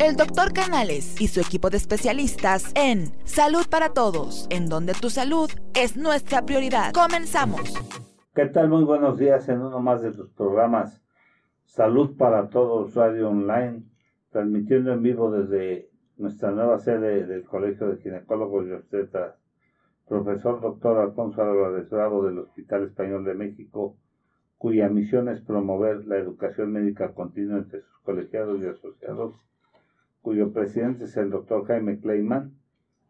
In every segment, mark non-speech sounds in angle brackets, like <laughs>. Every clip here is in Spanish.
El doctor Canales y su equipo de especialistas en Salud para Todos, en donde tu salud es nuestra prioridad. Comenzamos. ¿Qué tal? Muy buenos días en uno más de tus programas Salud para Todos Radio Online, transmitiendo en vivo desde nuestra nueva sede del Colegio de Ginecólogos y Obstetras, profesor doctor Alfonso Álvarez Bravo del Hospital Español de México, cuya misión es promover la educación médica continua entre sus colegiados y asociados cuyo presidente es el doctor Jaime Kleiman,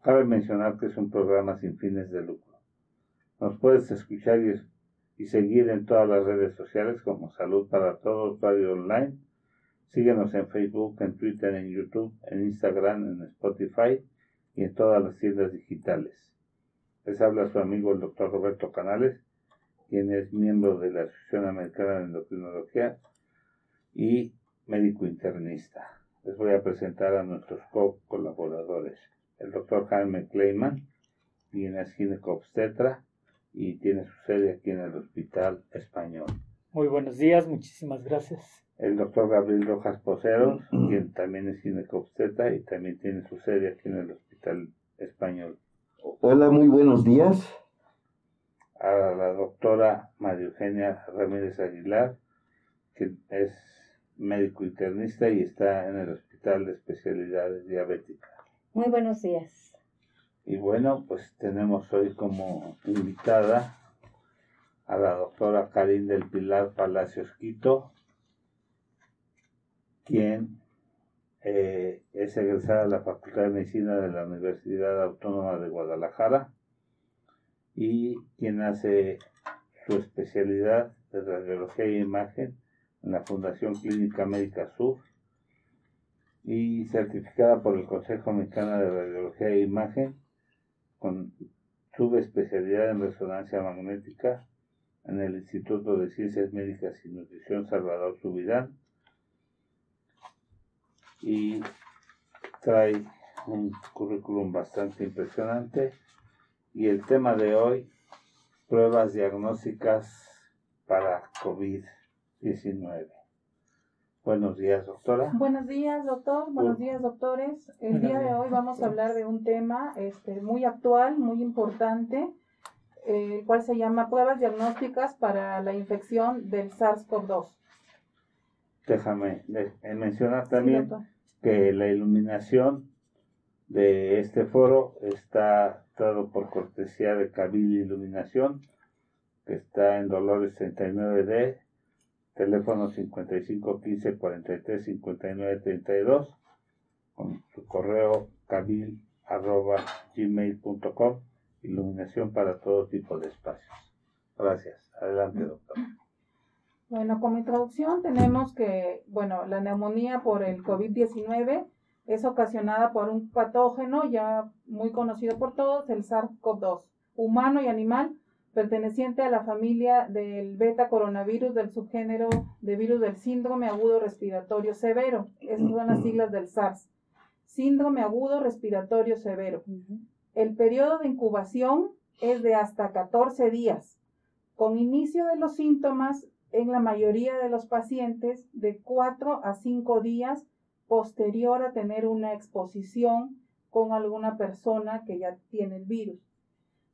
cabe mencionar que es un programa sin fines de lucro. Nos puedes escuchar y, seguir en todas las redes sociales como Salud para Todos Radio Online. Síguenos en Facebook, en Twitter, en YouTube, en Instagram, en Spotify y en todas las tiendas digitales. Les habla su amigo el doctor Roberto Canales, quien es miembro de la Asociación Americana de Endocrinología y médico internista les voy a presentar a nuestros co-colaboradores. El doctor Jaime Kleiman, quien es ginecobstetra y tiene su sede aquí en el Hospital Español. Muy buenos días, muchísimas gracias. El doctor Gabriel Rojas Poceros, quien también es ginecobstetra y también tiene su sede aquí en el Hospital Español. Hola, muy buenos días. A la doctora María Eugenia Ramírez Aguilar, que es médico internista y está en el Hospital de Especialidades Diabéticas. Muy buenos días. Y bueno, pues tenemos hoy como invitada a la doctora Karin del Pilar Palacios Quito, quien eh, es egresada de la Facultad de Medicina de la Universidad Autónoma de Guadalajara y quien hace su especialidad de radiología e imagen en la Fundación Clínica Médica Sur y certificada por el Consejo Mexicano de Radiología e Imagen con subespecialidad en resonancia magnética en el Instituto de Ciencias Médicas y Nutrición Salvador Subirán y trae un currículum bastante impresionante y el tema de hoy pruebas diagnósticas para COVID 19. Buenos días, doctora. Buenos días, doctor. Buenos días, doctores. El día de hoy vamos a hablar de un tema este, muy actual, muy importante, el cual se llama pruebas diagnósticas para la infección del SARS-CoV-2. Déjame mencionar también que la iluminación de este foro está dado por cortesía de Cabil Iluminación, que está en Dolores 39D teléfono 5515 43 59 32, con su correo cabil gmail.com, iluminación para todo tipo de espacios. Gracias. Adelante, doctor. Bueno, como introducción tenemos que, bueno, la neumonía por el COVID-19 es ocasionada por un patógeno ya muy conocido por todos, el SARS-CoV-2, humano y animal, perteneciente a la familia del beta coronavirus del subgénero de virus del síndrome agudo respiratorio severo. Esas son las siglas del SARS. Síndrome agudo respiratorio severo. El periodo de incubación es de hasta 14 días, con inicio de los síntomas en la mayoría de los pacientes de 4 a 5 días posterior a tener una exposición con alguna persona que ya tiene el virus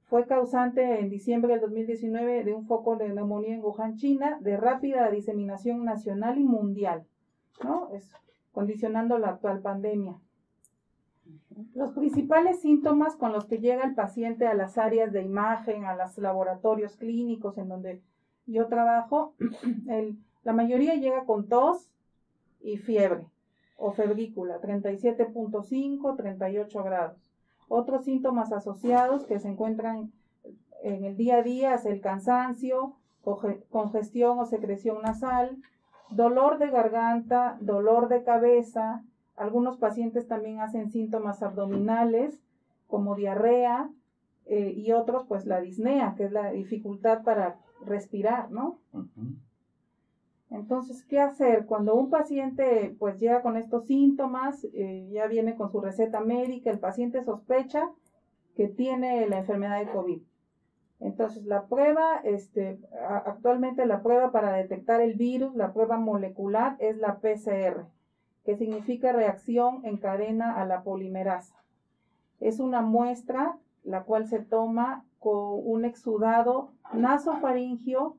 fue causante en diciembre del 2019 de un foco de neumonía en Wuhan, China, de rápida diseminación nacional y mundial, ¿no? Es condicionando la actual pandemia. Los principales síntomas con los que llega el paciente a las áreas de imagen, a los laboratorios clínicos en donde yo trabajo, <clears throat> la mayoría llega con tos y fiebre o febrícula, 37.5, 38 grados. Otros síntomas asociados que se encuentran en el día a día es el cansancio, congestión o secreción nasal, dolor de garganta, dolor de cabeza. Algunos pacientes también hacen síntomas abdominales como diarrea eh, y otros pues la disnea, que es la dificultad para respirar, ¿no? Entonces, ¿qué hacer? Cuando un paciente pues llega con estos síntomas, eh, ya viene con su receta médica, el paciente sospecha que tiene la enfermedad de COVID. Entonces, la prueba, este, actualmente la prueba para detectar el virus, la prueba molecular es la PCR. que significa reacción en cadena a la polimerasa. Es una muestra la cual se toma con un exudado nasofaringio.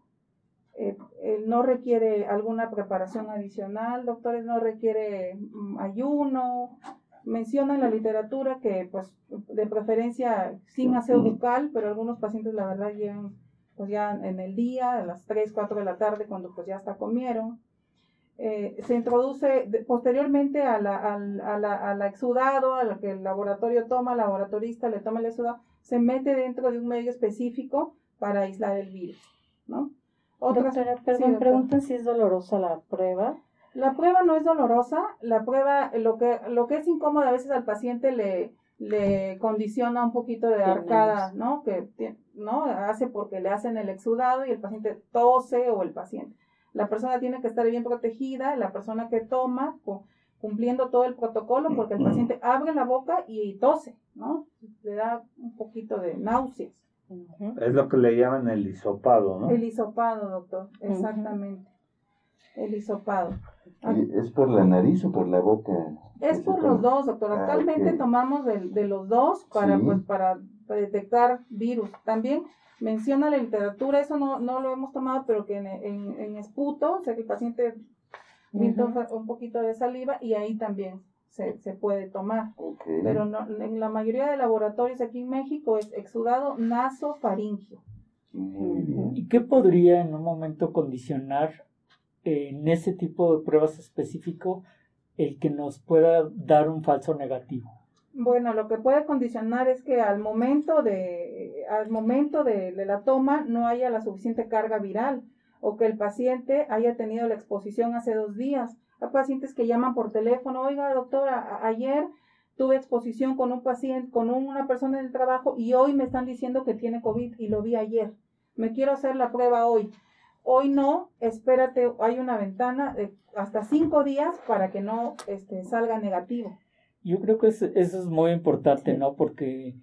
Eh, eh, no requiere alguna preparación adicional, doctores, no requiere mm, ayuno. Menciona en la literatura que, pues, de preferencia sin aseo bucal, pero algunos pacientes, la verdad, llegan pues ya en el día, a las 3, 4 de la tarde, cuando pues ya hasta comieron. Eh, se introduce posteriormente a la, a, la, exudado, a lo que el laboratorio toma, el laboratorista le toma el exudado, se mete dentro de un medio específico para aislar el virus, ¿no? Otra, perdón, preguntan si es dolorosa la prueba. La prueba no es dolorosa, la prueba, lo que, lo que es incómodo a veces al paciente le, le condiciona un poquito de arcada, ¿no? Que ¿no? hace porque le hacen el exudado y el paciente tose o el paciente la persona tiene que estar bien protegida, la persona que toma, cumpliendo todo el protocolo, porque el paciente abre la boca y tose, ¿no? Le da un poquito de náuseas. Es lo que le llaman el hisopado, ¿no? El hisopado, doctor, exactamente. El hisopado. ¿Es por la nariz o por la boca? Es por los dos, doctor. Ah, Actualmente tomamos de, los dos para, pues, para detectar virus. También menciona la literatura, eso no, no lo hemos tomado, pero que en, en, esputo, o sea que el paciente un poquito de saliva y ahí también se, se puede tomar. Pero no, en la mayoría de laboratorios aquí en México es exudado nasofaringio. ¿Y qué podría en un momento condicionar en ese tipo de pruebas específico el que nos pueda dar un falso negativo? Bueno, lo que puede condicionar es que al momento de, al momento de, la toma no haya la suficiente carga viral o que el paciente haya tenido la exposición hace dos días. Hay pacientes que llaman por teléfono, oiga doctora, ayer tuve exposición con un paciente, con una persona en el trabajo y hoy me están diciendo que tiene COVID y lo vi ayer. Me quiero hacer la prueba hoy. Hoy no, espérate, hay una ventana de hasta cinco días para que no este, salga negativo. Yo creo que eso, es muy importante, ¿no? Porque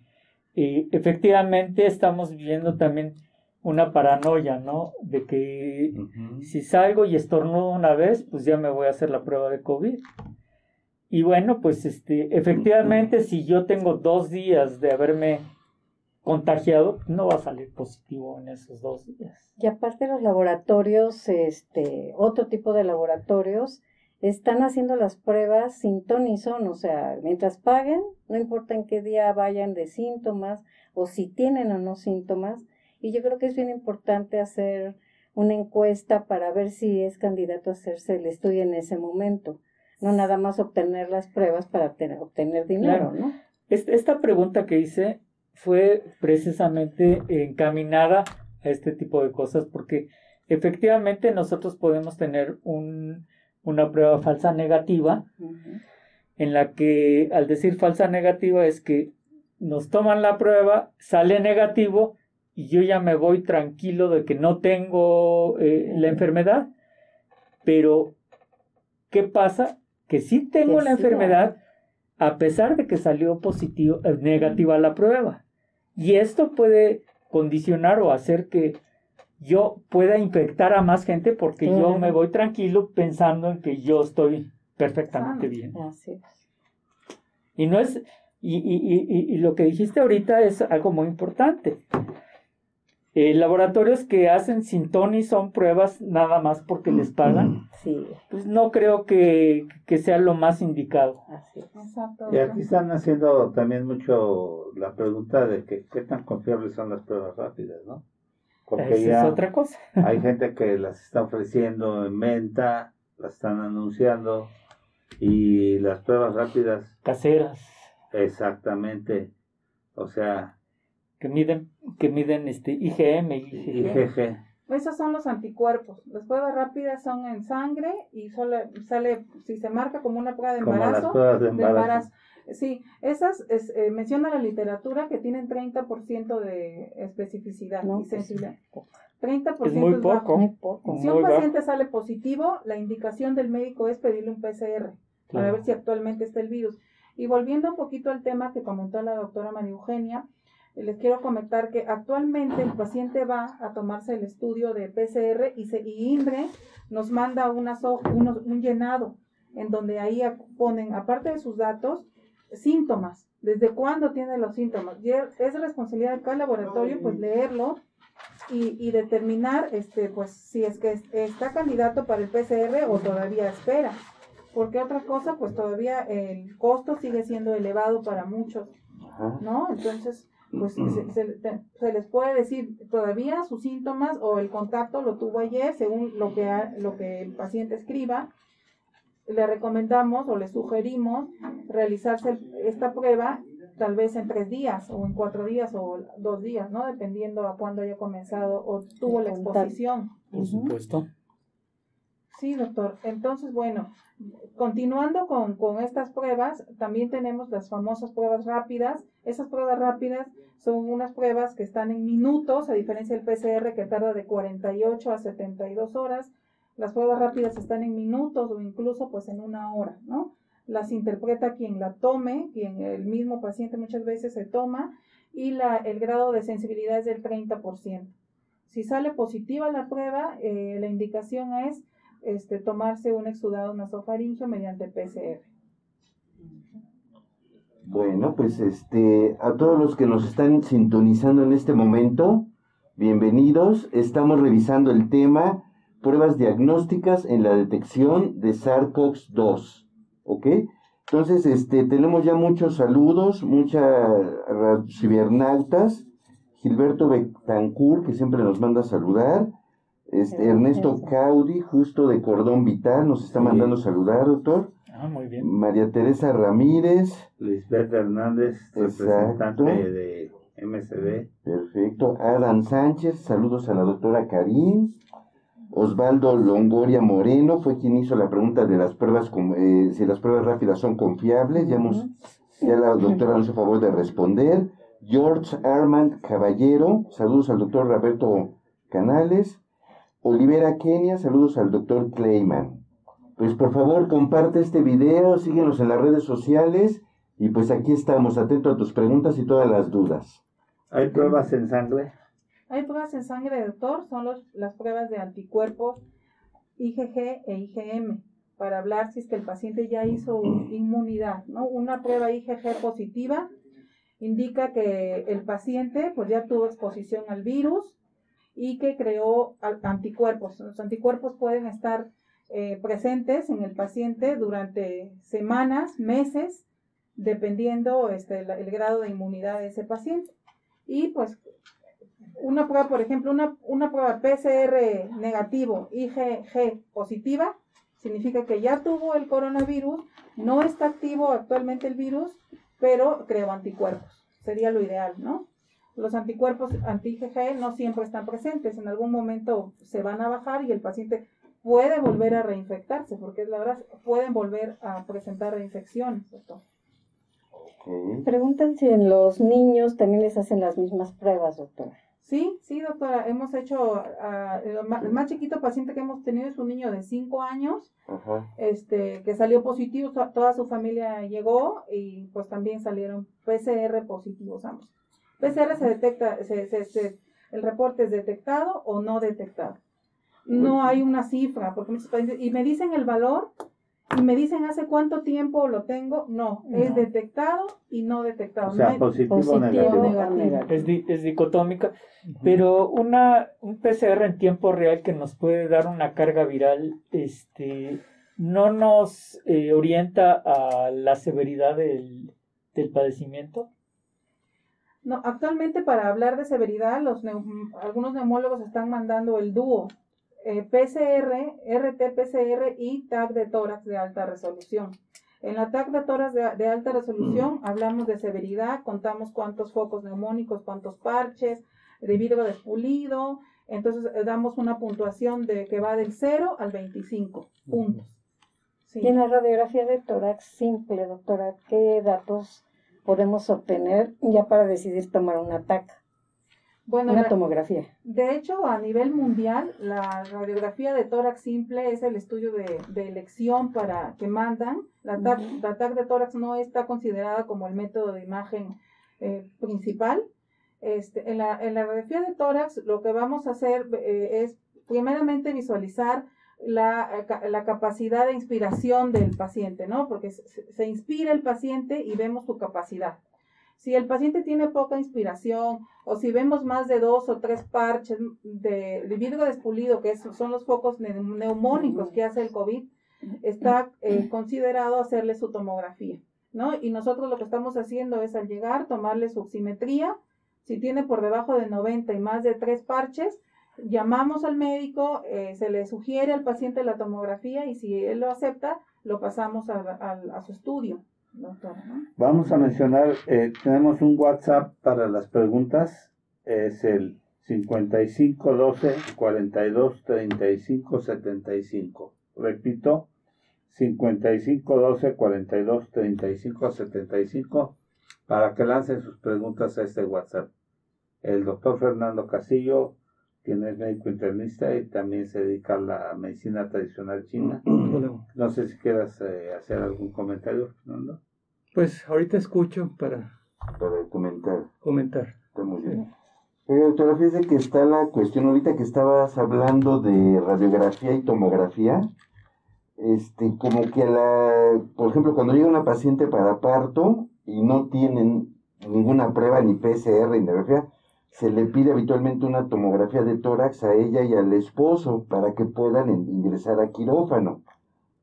eh, efectivamente estamos viviendo también una paranoia, ¿no? De que si salgo y estornudo una vez, pues ya me voy a hacer la prueba de COVID. Y bueno, pues este, efectivamente, si yo tengo dos días de haberme contagiado, no va a salir positivo en esos dos días. Y aparte los laboratorios, este, otro tipo de laboratorios, están haciendo las pruebas sin ton ni son, o sea, mientras paguen, no importa en qué día vayan de síntomas o si tienen o no síntomas. Y yo creo que es bien importante hacer una encuesta para ver si es candidato a hacerse el estudio en ese momento, no nada más obtener las pruebas para obtener dinero, ¿no? Esta pregunta que hice fue precisamente encaminada a este tipo de cosas porque efectivamente nosotros podemos tener un una prueba falsa negativa, en la que al decir falsa negativa es que nos toman la prueba, sale negativo y yo ya me voy tranquilo de que no tengo eh, la enfermedad, pero ¿qué pasa? Que sí tengo la enfermedad a pesar de que salió positivo, eh, negativa la prueba. Y esto puede condicionar o hacer que yo pueda infectar a más gente porque yo me voy tranquilo pensando en que yo estoy perfectamente bien. Así Y no es, y, y, y, lo que dijiste ahorita es algo muy importante. Eh, laboratorios que hacen sin Tony son pruebas nada más porque les pagan. Sí. Pues no creo que, que sea lo más indicado. Así Y aquí están haciendo también mucho la pregunta de que, qué tan confiables son las pruebas rápidas, ¿no? Porque ya es otra cosa. <laughs> hay gente que las está ofreciendo en venta, las están anunciando y las pruebas rápidas. Caseras. Exactamente. O sea. Que miden, que miden este IgM y IgG. Esos son los anticuerpos. Las pruebas rápidas son en sangre y solo sale, si se marca como una prueba de embarazo, de embarazo Sí, esas es, eh, menciona la literatura que tienen 30% de especificidad y sensibilidad. 30% es muy poco. Muy poco. Si un paciente sale positivo, la indicación del médico es pedirle un PCR para ver si actualmente está el virus. Y volviendo un poquito al tema que comentó la doctora María Eugenia, les quiero comentar que actualmente el paciente va a tomarse el estudio de PCR y, se, y INDRE nos manda una, un llenado en donde ahí ponen, aparte de sus datos, síntomas, desde cuándo tiene los síntomas. Y es responsabilidad de cada laboratorio, pues leerlo y, y, determinar, este, pues, si es que está candidato para el PCR o todavía espera. Porque otra cosa, pues todavía el costo sigue siendo elevado para muchos, ¿no? Entonces, pues se, se, les puede decir todavía sus síntomas o el contacto lo tuvo ayer, según lo que, lo que el paciente escriba. Le recomendamos o le sugerimos realizarse esta prueba tal vez en tres días o en cuatro días o dos días, ¿no? Dependiendo a cuándo haya comenzado o tuvo la exposición. Por supuesto. Sí, doctor. Entonces, bueno, continuando con, con, estas pruebas, también tenemos las famosas pruebas rápidas. Esas pruebas rápidas son unas pruebas que están en minutos, a diferencia del PCR que tarda de 48 a 72 horas. Las pruebas rápidas están en minutos o incluso pues en una hora, ¿no? Las interpreta quien la tome, quien el mismo paciente muchas veces se toma y la, el grado de sensibilidad es del 30%. Si sale positiva la prueba, eh, la indicación es este, tomarse un exudado nasofaringio mediante PCR. Bueno, pues este, a todos los que nos están sintonizando en este momento, bienvenidos. Estamos revisando el tema pruebas diagnósticas en la detección de SARS-CoV-2. ¿Ok? Entonces, este, tenemos ya muchos saludos, muchas cibernautas. Gilberto Betancourt, que siempre nos manda a saludar. Este, Ernesto Caudi, justo de Cordón Vital, nos está mandando saludar, doctor. Ah, muy bien. María Teresa Ramírez. Lisbeth Hernández, representante de MCD. Perfecto. Adam Sánchez, saludos a la doctora Karim. Osvaldo Longoria Moreno fue quien hizo la pregunta de las pruebas, eh, si las pruebas rápidas son confiables. Ya, ya la doctora nos hizo favor de responder. George Armand Caballero, saludos al doctor Roberto Canales. Olivera Kenia, saludos al doctor Clayman. Pues por favor comparte este video, síguenos en las redes sociales y pues aquí estamos, atento a tus preguntas y todas las dudas. ¿Hay pruebas en sangre? Hay pruebas en sangre, doctor, son los, las pruebas de anticuerpos IgG e IgM para hablar si es que el paciente ya hizo inmunidad, ¿no? Una prueba IgG positiva indica que el paciente pues ya tuvo exposición al virus y que creó anticuerpos. Los anticuerpos pueden estar eh, presentes en el paciente durante semanas, meses, dependiendo este, el, grado de inmunidad de ese paciente. Y pues una prueba, por ejemplo, una, una prueba PCR negativo, IgG positiva, significa que ya tuvo el coronavirus, no está activo actualmente el virus, pero creó anticuerpos. Sería lo ideal, ¿no? Los anticuerpos anti-IgG no siempre están presentes, en algún momento se van a bajar y el paciente puede volver a reinfectarse, porque es la verdad, pueden volver a presentar reinfecciones. Preguntan si en los niños también les hacen las mismas pruebas, doctora. Sí, sí, doctora. Hemos hecho, el más chiquito paciente que hemos tenido es un niño de 5 años, este que salió positivo, toda su familia llegó y pues también salieron PCR positivos ambos. PCR se detecta, se, el reporte es detectado o no detectado. No hay una cifra, porque y me dicen el valor y me dicen hace cuánto tiempo lo tengo. No, es detectado y no detectado. O sea, positivo, o negativo. Es, es, dicotómica, pero una, un PCR en tiempo real que nos puede dar una carga viral, este, no nos eh, orienta a la severidad del, del padecimiento. No, actualmente para hablar de severidad, los algunos neumólogos están mandando el dúo eh, PCR, RT-PCR y TAC de tórax de alta resolución. En la TAC de tórax de, alta resolución mm. hablamos de severidad, contamos cuántos focos neumónicos, cuántos parches, de vidrio despulido, entonces eh, damos una puntuación de que va del 0 al 25 puntos. Y en la radiografía de tórax simple, doctora, ¿qué datos podemos obtener ya para decidir tomar un ataque. Bueno, una tomografía. De hecho, a nivel mundial, la radiografía de tórax simple es el estudio de, elección para que mandan. La TAC, de tórax no está considerada como el método de imagen eh, principal. Este, en, la, en la radiografía de tórax, lo que vamos a hacer eh, es primeramente visualizar la, eh, la, capacidad de inspiración del paciente, ¿no? Porque se, inspira el paciente y vemos su capacidad. Si el paciente tiene poca inspiración o si vemos más de dos o tres parches de, vidrio despulido, que son los focos neumónicos que hace el COVID, está eh, considerado hacerle su tomografía, ¿no? Y nosotros lo que estamos haciendo es al llegar tomarle su oximetría, si tiene por debajo de 90 y más de tres parches, llamamos al médico, eh, se le sugiere al paciente la tomografía y si él lo acepta, lo pasamos a, su estudio. Vamos a mencionar, eh, tenemos un WhatsApp para las preguntas, es el 5512 42 35 75. Repito, 5512 42 35 75 para que lancen sus preguntas a este WhatsApp. El doctor Fernando Casillo quien es médico internista y también se dedica a la medicina tradicional china. <clears throat> No sé si quieras eh, hacer algún comentario, Fernando. Pues ahorita escucho para, para comentar. Comentar. Está muy bien. Pero doctora, fíjese que está la cuestión ahorita que estabas hablando de radiografía y tomografía. Este, como que la, por ejemplo, cuando llega una paciente para parto y no tienen ninguna prueba ni PCR ni radiografía, se le pide habitualmente una tomografía de tórax a ella y al esposo para que puedan ingresar a quirófano,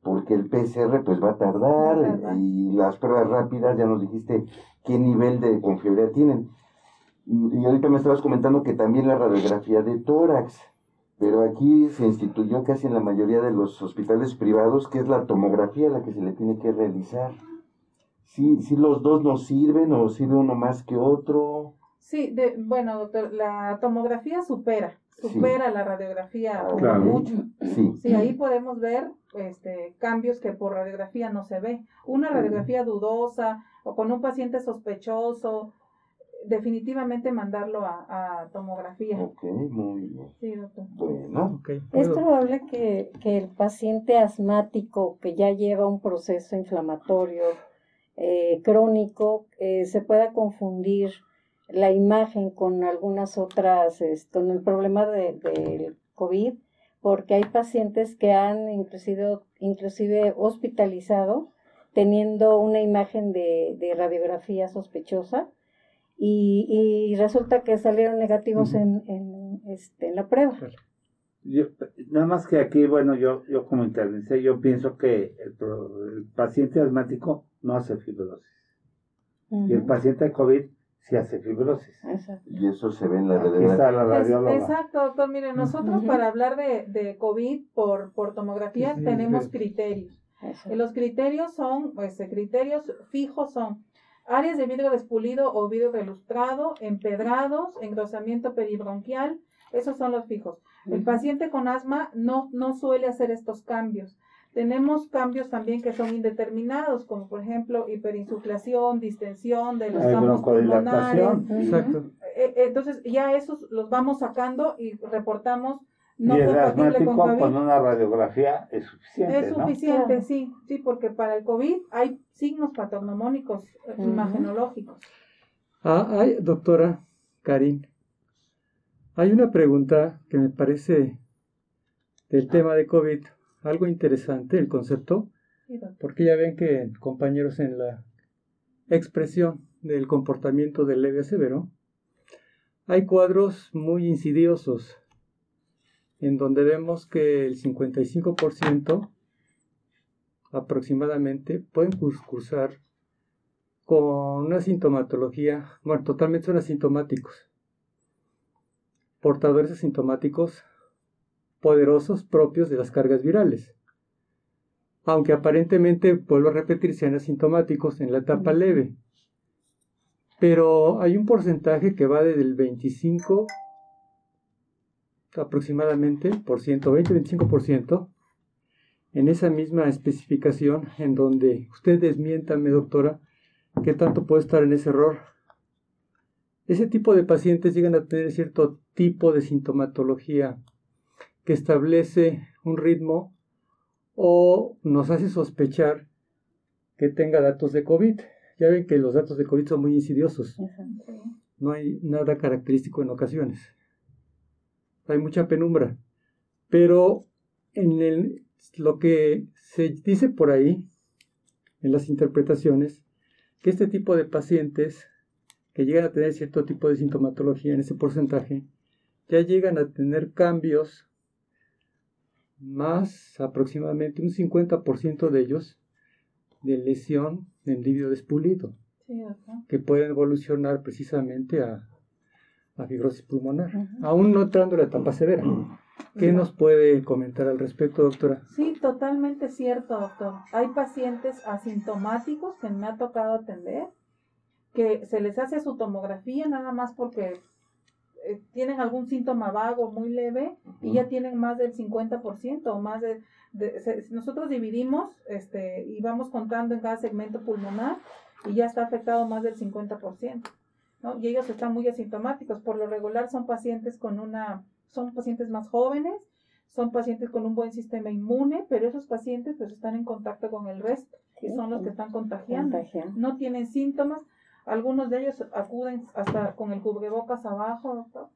porque el PCR pues va a tardar y las pruebas rápidas, ya nos dijiste qué nivel de confiabilidad tienen. Y ahorita me estabas comentando que también la radiografía de tórax, pero aquí se instituyó casi en la mayoría de los hospitales privados que es la tomografía la que se le tiene que realizar. Si sí, los dos nos sirven o sirve uno más que otro. Sí, de, bueno, doctor, la tomografía supera, supera la radiografía mucho. Sí. sí. ahí podemos ver este, cambios que por radiografía no se ve. Una radiografía dudosa o con un paciente sospechoso, definitivamente mandarlo a, tomografía. Ok, muy bien. Sí, doctor. Bueno, Es probable que, que, el paciente asmático que ya lleva un proceso inflamatorio eh, crónico eh, se pueda confundir la imagen con algunas otras, con el problema del de COVID, porque hay pacientes que han inclusive, inclusive hospitalizado teniendo una imagen de, radiografía sospechosa y, resulta que salieron negativos en, en, este, en la prueba. nada más que aquí, bueno, yo, yo como intervención, yo pienso que el, paciente asmático no hace fibrosis. Y el paciente de COVID si hace fibrosis. Y eso se ve en la radiografía. exacto, doctor. Mire, nosotros para hablar de, de, COVID por, por tomografía tenemos criterios. los criterios son, pues, criterios fijos son áreas de vidrio despulido o vidrio relustrado, empedrados, engrosamiento peribronquial, esos son los fijos. El paciente con asma no, no suele hacer estos cambios. Tenemos cambios también que son indeterminados, como por ejemplo hiperinsuflación, distensión de los campos pulmonares. Exacto. E, e, entonces ya esos los vamos sacando y reportamos no y el asmático con, una radiografía es suficiente. Es suficiente, sí, sí, porque para el COVID hay signos patognomónicos eh, imagenológicos. Ah, hay, doctora Karin, hay una pregunta que me parece del tema de COVID algo interesante el concepto, porque ya ven que compañeros en la expresión del comportamiento del leve a severo, hay cuadros muy insidiosos en donde vemos que el 55% aproximadamente pueden cursar con una sintomatología, bueno, totalmente son asintomáticos, portadores asintomáticos poderosos propios de las cargas virales. Aunque aparentemente, vuelvo a repetir, sean asintomáticos en la etapa leve. Pero hay un porcentaje que va desde el 25 aproximadamente por ciento, 20-25% en esa misma especificación en donde usted desmiéntame, doctora, qué tanto puede estar en ese error. Ese tipo de pacientes llegan a tener cierto tipo de sintomatología que establece un ritmo o nos hace sospechar que tenga datos de COVID. Ya ven que los datos de COVID son muy insidiosos. No hay nada característico en ocasiones. Hay mucha penumbra. Pero en el, lo que se dice por ahí, en las interpretaciones, que este tipo de pacientes que llegan a tener cierto tipo de sintomatología en ese porcentaje, ya llegan a tener cambios más aproximadamente un 50% de ellos de lesión en líquido despulido, que pueden evolucionar precisamente a, a fibrosis pulmonar, aún no entrando en la etapa severa. <clears throat> ¿Qué nos puede comentar al respecto, doctora? Sí, totalmente cierto, doctor. Hay pacientes asintomáticos que me ha tocado atender, que se les hace su tomografía nada más porque eh, tienen algún síntoma vago muy leve y ya tienen más del 50% o más de, nosotros dividimos este y vamos contando en cada segmento pulmonar y ya está afectado más del 50%, ¿no? Y ellos están muy asintomáticos, por lo regular son pacientes con una son pacientes más jóvenes, son pacientes con un buen sistema inmune, pero esos pacientes pues están en contacto con el resto y son los que están contagiando. No tienen síntomas, algunos de ellos acuden hasta con el cubrebocas abajo, doctor.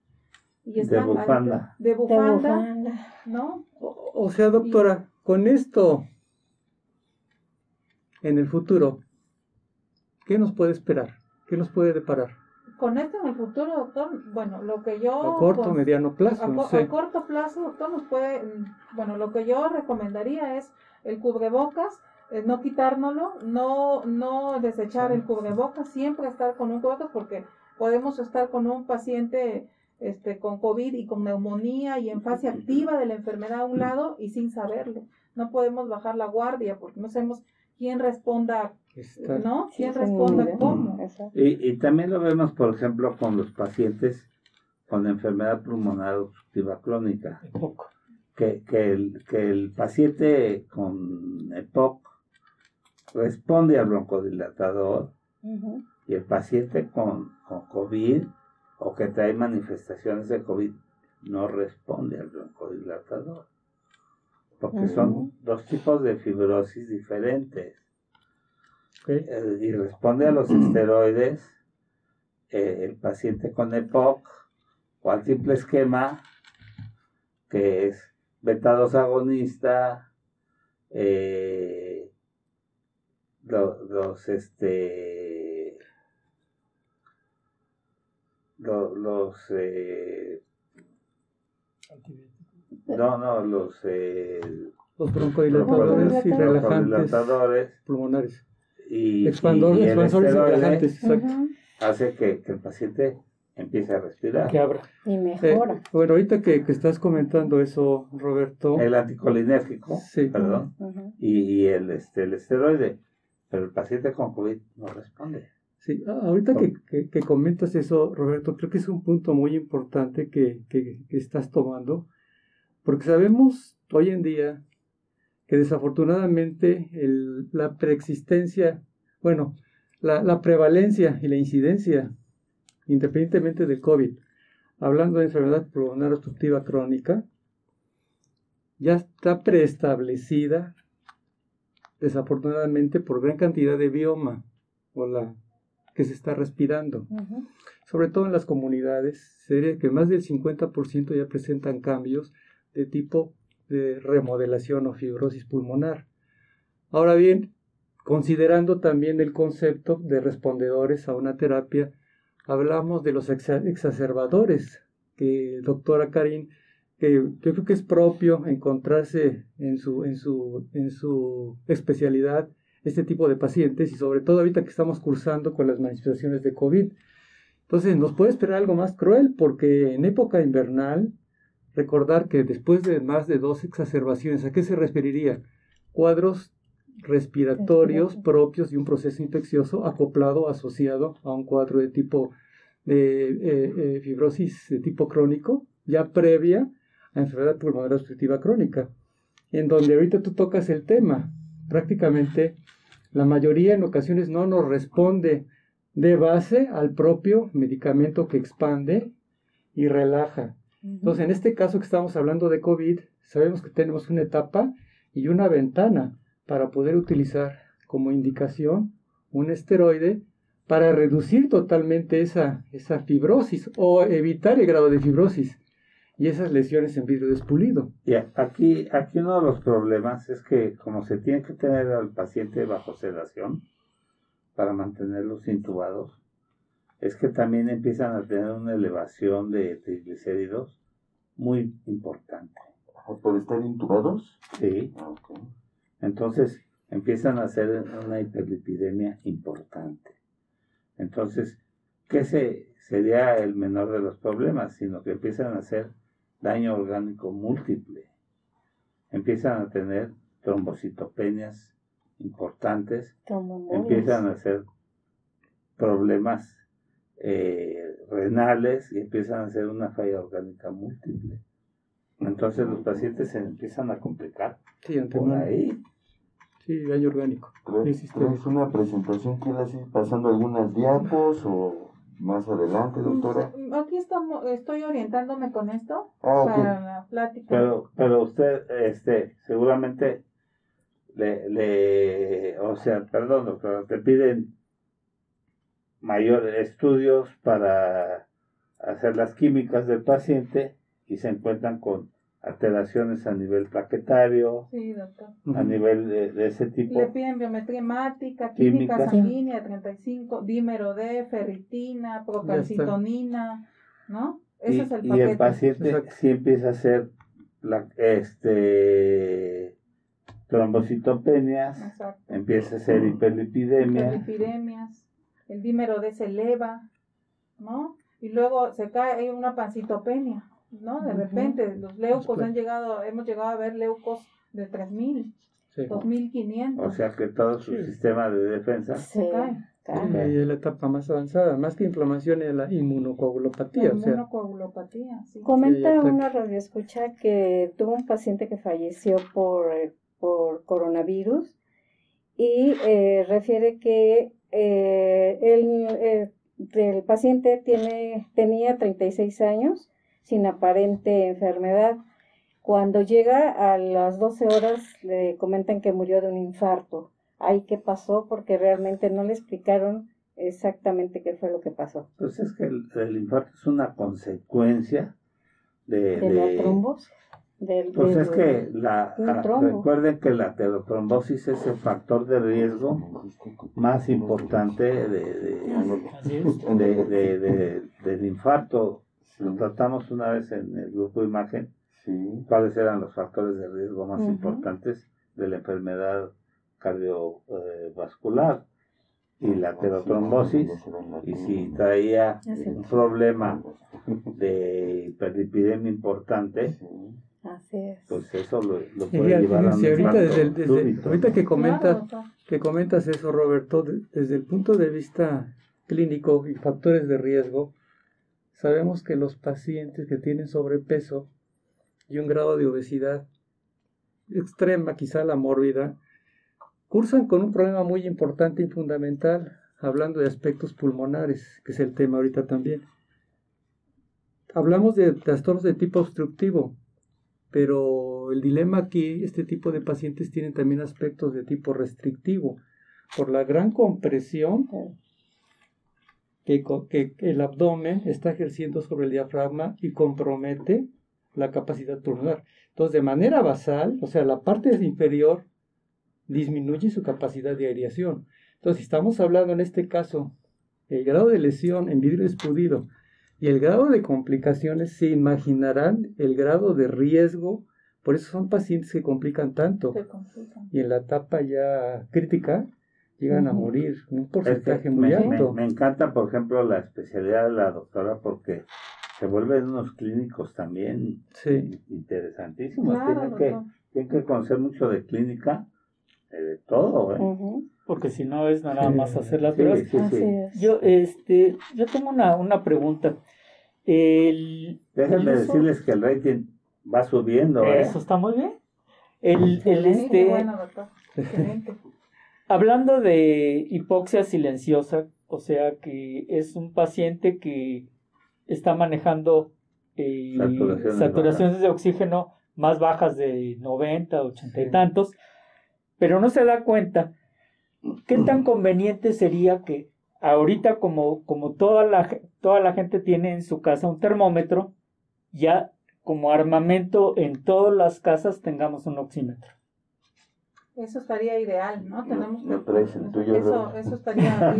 Y están de bufanda. de bufanda, ¿no? O, sea, doctora, con esto en el futuro, ¿qué nos puede esperar? ¿Qué nos puede deparar? con esto en el futuro, doctor, bueno, lo que yo... A corto, mediano plazo, a, a, corto plazo, doctor, nos puede, bueno, lo que yo recomendaría es el cubrebocas, no quitárnoslo, no, no desechar el cubrebocas, siempre estar con un cubrebocas porque podemos estar con un paciente este, con COVID y con neumonía y en fase activa de la enfermedad a un lado y sin saberlo. No podemos bajar la guardia porque no sabemos quién responda, ¿no? ¿Quién responda cómo? Y, y, también lo vemos, por ejemplo, con los pacientes con enfermedad pulmonar obstructiva crónica. Que, que, el, que el paciente con EPOC responde al broncodilatador y el paciente con, con COVID o que trae manifestaciones de COVID no responde al broncodilatador. Porque son dos tipos de fibrosis diferentes. Eh, y responde a los <clears throat> esteroides eh, el paciente con EPOC o al triple esquema, que es beta-2 agonista, eh, los, este los, no, no, los... Eh, los broncodilatadores y relajantes pulmonares. Y, expansores, y, relajantes, exacto. Hace que, que, el paciente empiece a respirar. Que abra. Y mejora. Eh, bueno, ahorita que, que, estás comentando eso, Roberto. El anticolinérgico, sí. perdón, y, y, el, este, el esteroide. Pero el paciente con COVID no responde. Sí, ahorita que, que, que, comentas eso, Roberto, creo que es un punto muy importante que, que, estás tomando, porque sabemos hoy en día que desafortunadamente la preexistencia, bueno, la, prevalencia y la incidencia, independientemente del COVID, hablando de enfermedad pulmonar obstructiva crónica, ya está preestablecida, desafortunadamente, por gran cantidad de bioma o la que se está respirando. Sobre todo en las comunidades, sería que más del 50% ya presentan cambios de tipo de remodelación o fibrosis pulmonar. Ahora bien, considerando también el concepto de respondedores a una terapia, hablamos de los exacerbadores, que doctora Karin, que yo creo que es propio encontrarse en su, en su, en su especialidad este tipo de pacientes y sobre todo ahorita que estamos cursando con las manifestaciones de COVID. Entonces nos puede esperar algo más cruel porque en época invernal Recordar que después de más de dos exacerbaciones, ¿a qué se referiría? Cuadros respiratorios propios de un proceso infeccioso acoplado, asociado a un cuadro de tipo de eh, eh, fibrosis de tipo crónico, ya previa enfermedad pulmonar obstructiva crónica, en donde ahorita tú tocas el tema. Prácticamente la mayoría en ocasiones no nos responde de base al propio medicamento que expande y relaja. Entonces, en este caso que estamos hablando de COVID, sabemos que tenemos una etapa y una ventana para poder utilizar como indicación un esteroide para reducir totalmente esa, esa fibrosis o evitar el grado de fibrosis. Y esas lesiones en vidrio despulido. Y aquí, aquí uno de los problemas es que como se tiene que tener al paciente bajo sedación para mantenerlos intubados, es que también empiezan a tener una elevación de triglicéridos muy importante. ¿Por estar intubados? Sí. Entonces empiezan a hacer una hiperlipidemia importante. Entonces, ¿qué se, sería el menor de los problemas? Sino que empiezan a hacer daño orgánico múltiple. Empiezan a tener trombocitopenias importantes, empiezan a hacer problemas eh, renales y empiezan a hacer una falla orgánica múltiple. Entonces los pacientes se empiezan a complicar Sí, por ahí. Sí, daño orgánico. ¿Traes, Sí, sí, está traes una presentación? ¿Quieres ir pasando algunas diapos o más adelante, doctora? Mm, Aquí estamos, estoy orientándome con esto Ah, para la plática. Pero, pero usted, este, seguramente le, le, o sea, perdón, doctor, te piden mayores estudios para hacer las químicas del paciente y se encuentran con alteraciones a nivel plaquetario, Sí, doctor. a nivel de, de ese tipo. Le piden biometría hemática, química, Química. sanguínea 35, dímero D, ferritina, procalcitonina, ¿no? Ese y, es el y paquete. el paciente Exacto. sí empieza a hacer la, este trombocitopenias, Exacto. empieza a hacer hiperlipidemia, Hiperlipidemias, el dímero D se eleva, ¿no? Y luego se cae, hay una pancitopenia, ¿no? De repente, los leucos Después. han llegado, hemos llegado a ver leucos de 3000, Sí. 2500. o sea que todo su Sí. sistema de defensa Sí, cae. cae. Ahí es la etapa más avanzada, más que inflamación es la La inmunocoagulopatía, o sea, inmunocoagulopatía, sí. Comenta una radioescucha que tuvo un paciente que falleció por, eh, por coronavirus y eh, refiere que eh, el, eh, el paciente tiene, tenía 36 años sin aparente enfermedad. Cuando llega a las 12 horas le comentan que murió de un infarto. Ay, ¿qué pasó? Porque realmente no le explicaron exactamente qué fue lo que pasó. Pues es que el, el infarto es una consecuencia de... ¿De la de- trombos? Del, Pues del- es que la, ah, recuerden que la aterotrombosis es el factor de riesgo más importante de, de- de- de- de- del infarto. Sí, Lo tratamos una vez en el grupo imagen, sí. cuáles eran los factores de riesgo más importantes de la enfermedad cardiovascular y la aterotrombosis. Y si traía un problema de hiperlipidemia importante, Sí. Así es. pues eso lo, puede llevar a un ahorita, desde, el- desde- súbito, ahorita ¿no? que comenta, Claro, doctor. que comentas eso, Roberto, de- desde el punto de vista clínico y factores de riesgo, sabemos que los pacientes que tienen sobrepeso y un grado de obesidad extrema, quizá la mórbida, cursan con un problema muy importante y fundamental, hablando de aspectos pulmonares, que es el tema ahorita también. Hablamos de trastornos de tipo obstructivo, pero el dilema aquí, este tipo de pacientes tienen también aspectos de tipo restrictivo, por la gran compresión que, el abdomen está ejerciendo sobre el diafragma y compromete la capacidad pulmonar. Entonces, de manera basal, o sea, la parte inferior disminuye su capacidad de aireación. Entonces, si estamos hablando en este caso, el grado de lesión en vidrio expudido y el grado de complicaciones, se imaginarán el grado de riesgo. Por eso son pacientes que complican tanto. Complican. Y en la etapa ya crítica, llegan a morir. Un porcentaje muy me, alto. me- me encanta, por ejemplo, la especialidad de la doctora porque se vuelven unos clínicos también Sí. interesantísimos. Claro, tienen, que, tienen que conocer mucho de clínica, eh, de todo. ¿eh? Porque si no es nada Sí. más hacer las pruebas. sí, es. Yo, este, yo tengo una, una pregunta. El, Déjenme el uso- decirles que el rating va subiendo. ¿eh? Eso está muy bien. El, el, este, bueno, doctor. Hablando de hipoxia silenciosa, o sea que es un paciente que está manejando eh, Saturaciones saturaciones de oxígeno más bajas de 90, 80 y tantos, pero no se da cuenta. Qué tan <clears throat> conveniente sería que ahorita como, como toda, la, toda la gente tiene en su casa un termómetro, ya como armamento en todas las casas tengamos un oxímetro. Eso estaría ideal, ¿no? Tenemos no traes el tuyo, eso, eso estaría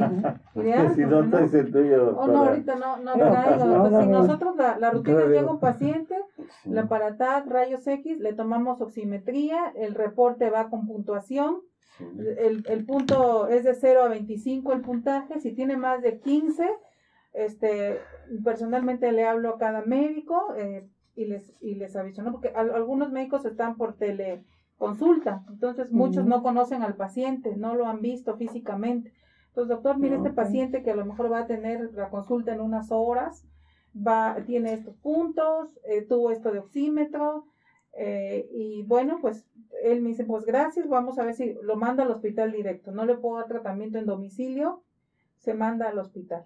ideal. si ¿por no traes el tuyo, Oh, no, ahorita no, no No, traigo. no, Pues no, si no. nosotros la, la rutina Todavía llega un paciente, Sí. la paratac, rayos X, le tomamos oximetría, el reporte va con puntuación, Sí. el, el punto es de 0 a 25 el puntaje, si tiene más de 15, este, personalmente le hablo a cada médico eh, y les y les aviso, ¿no? Porque al- algunos médicos están por teleconsulta, entonces muchos no conocen al paciente, no lo han visto físicamente. Entonces, doctor, mire este Ok. paciente que a lo mejor va a tener la consulta en unas horas, va, tiene estos puntos, eh, tuvo esto de oxímetro, eh, y bueno, pues él me dice, pues gracias, vamos a ver si lo manda al hospital directo. No le puedo dar tratamiento en domicilio, se manda al hospital.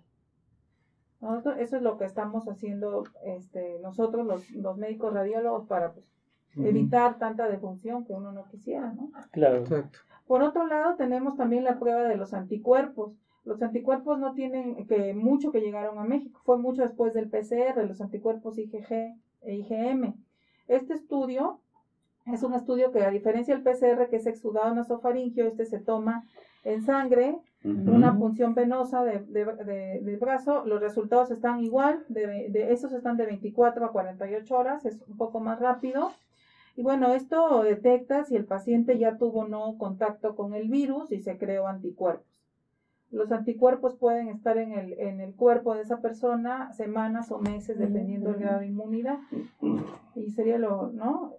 Nosotros- Eso es lo que estamos haciendo este, nosotros, los, los médicos radiólogos, para pues, Evitar tanta defunción que uno no quisiera, ¿no? Claro. Exacto. Por otro lado, tenemos también la prueba de los anticuerpos. Los anticuerpos no tienen que mucho que llegaron a México, fue mucho después del PCR, los anticuerpos IgG e IgM. Este estudio es un estudio que a diferencia del PCR que es exudado nasofaringio, este se toma en sangre, una punción venosa de, de- brazo, los resultados están igual, de, de esos están de 24 a 48 horas, es un poco más rápido. Y bueno, esto detecta si el paciente ya tuvo o no contacto con el virus y se creó anticuerpos. Los anticuerpos pueden estar en el, en el cuerpo de esa persona semanas o meses, dependiendo del grado de inmunidad. Y sería lo, ¿no?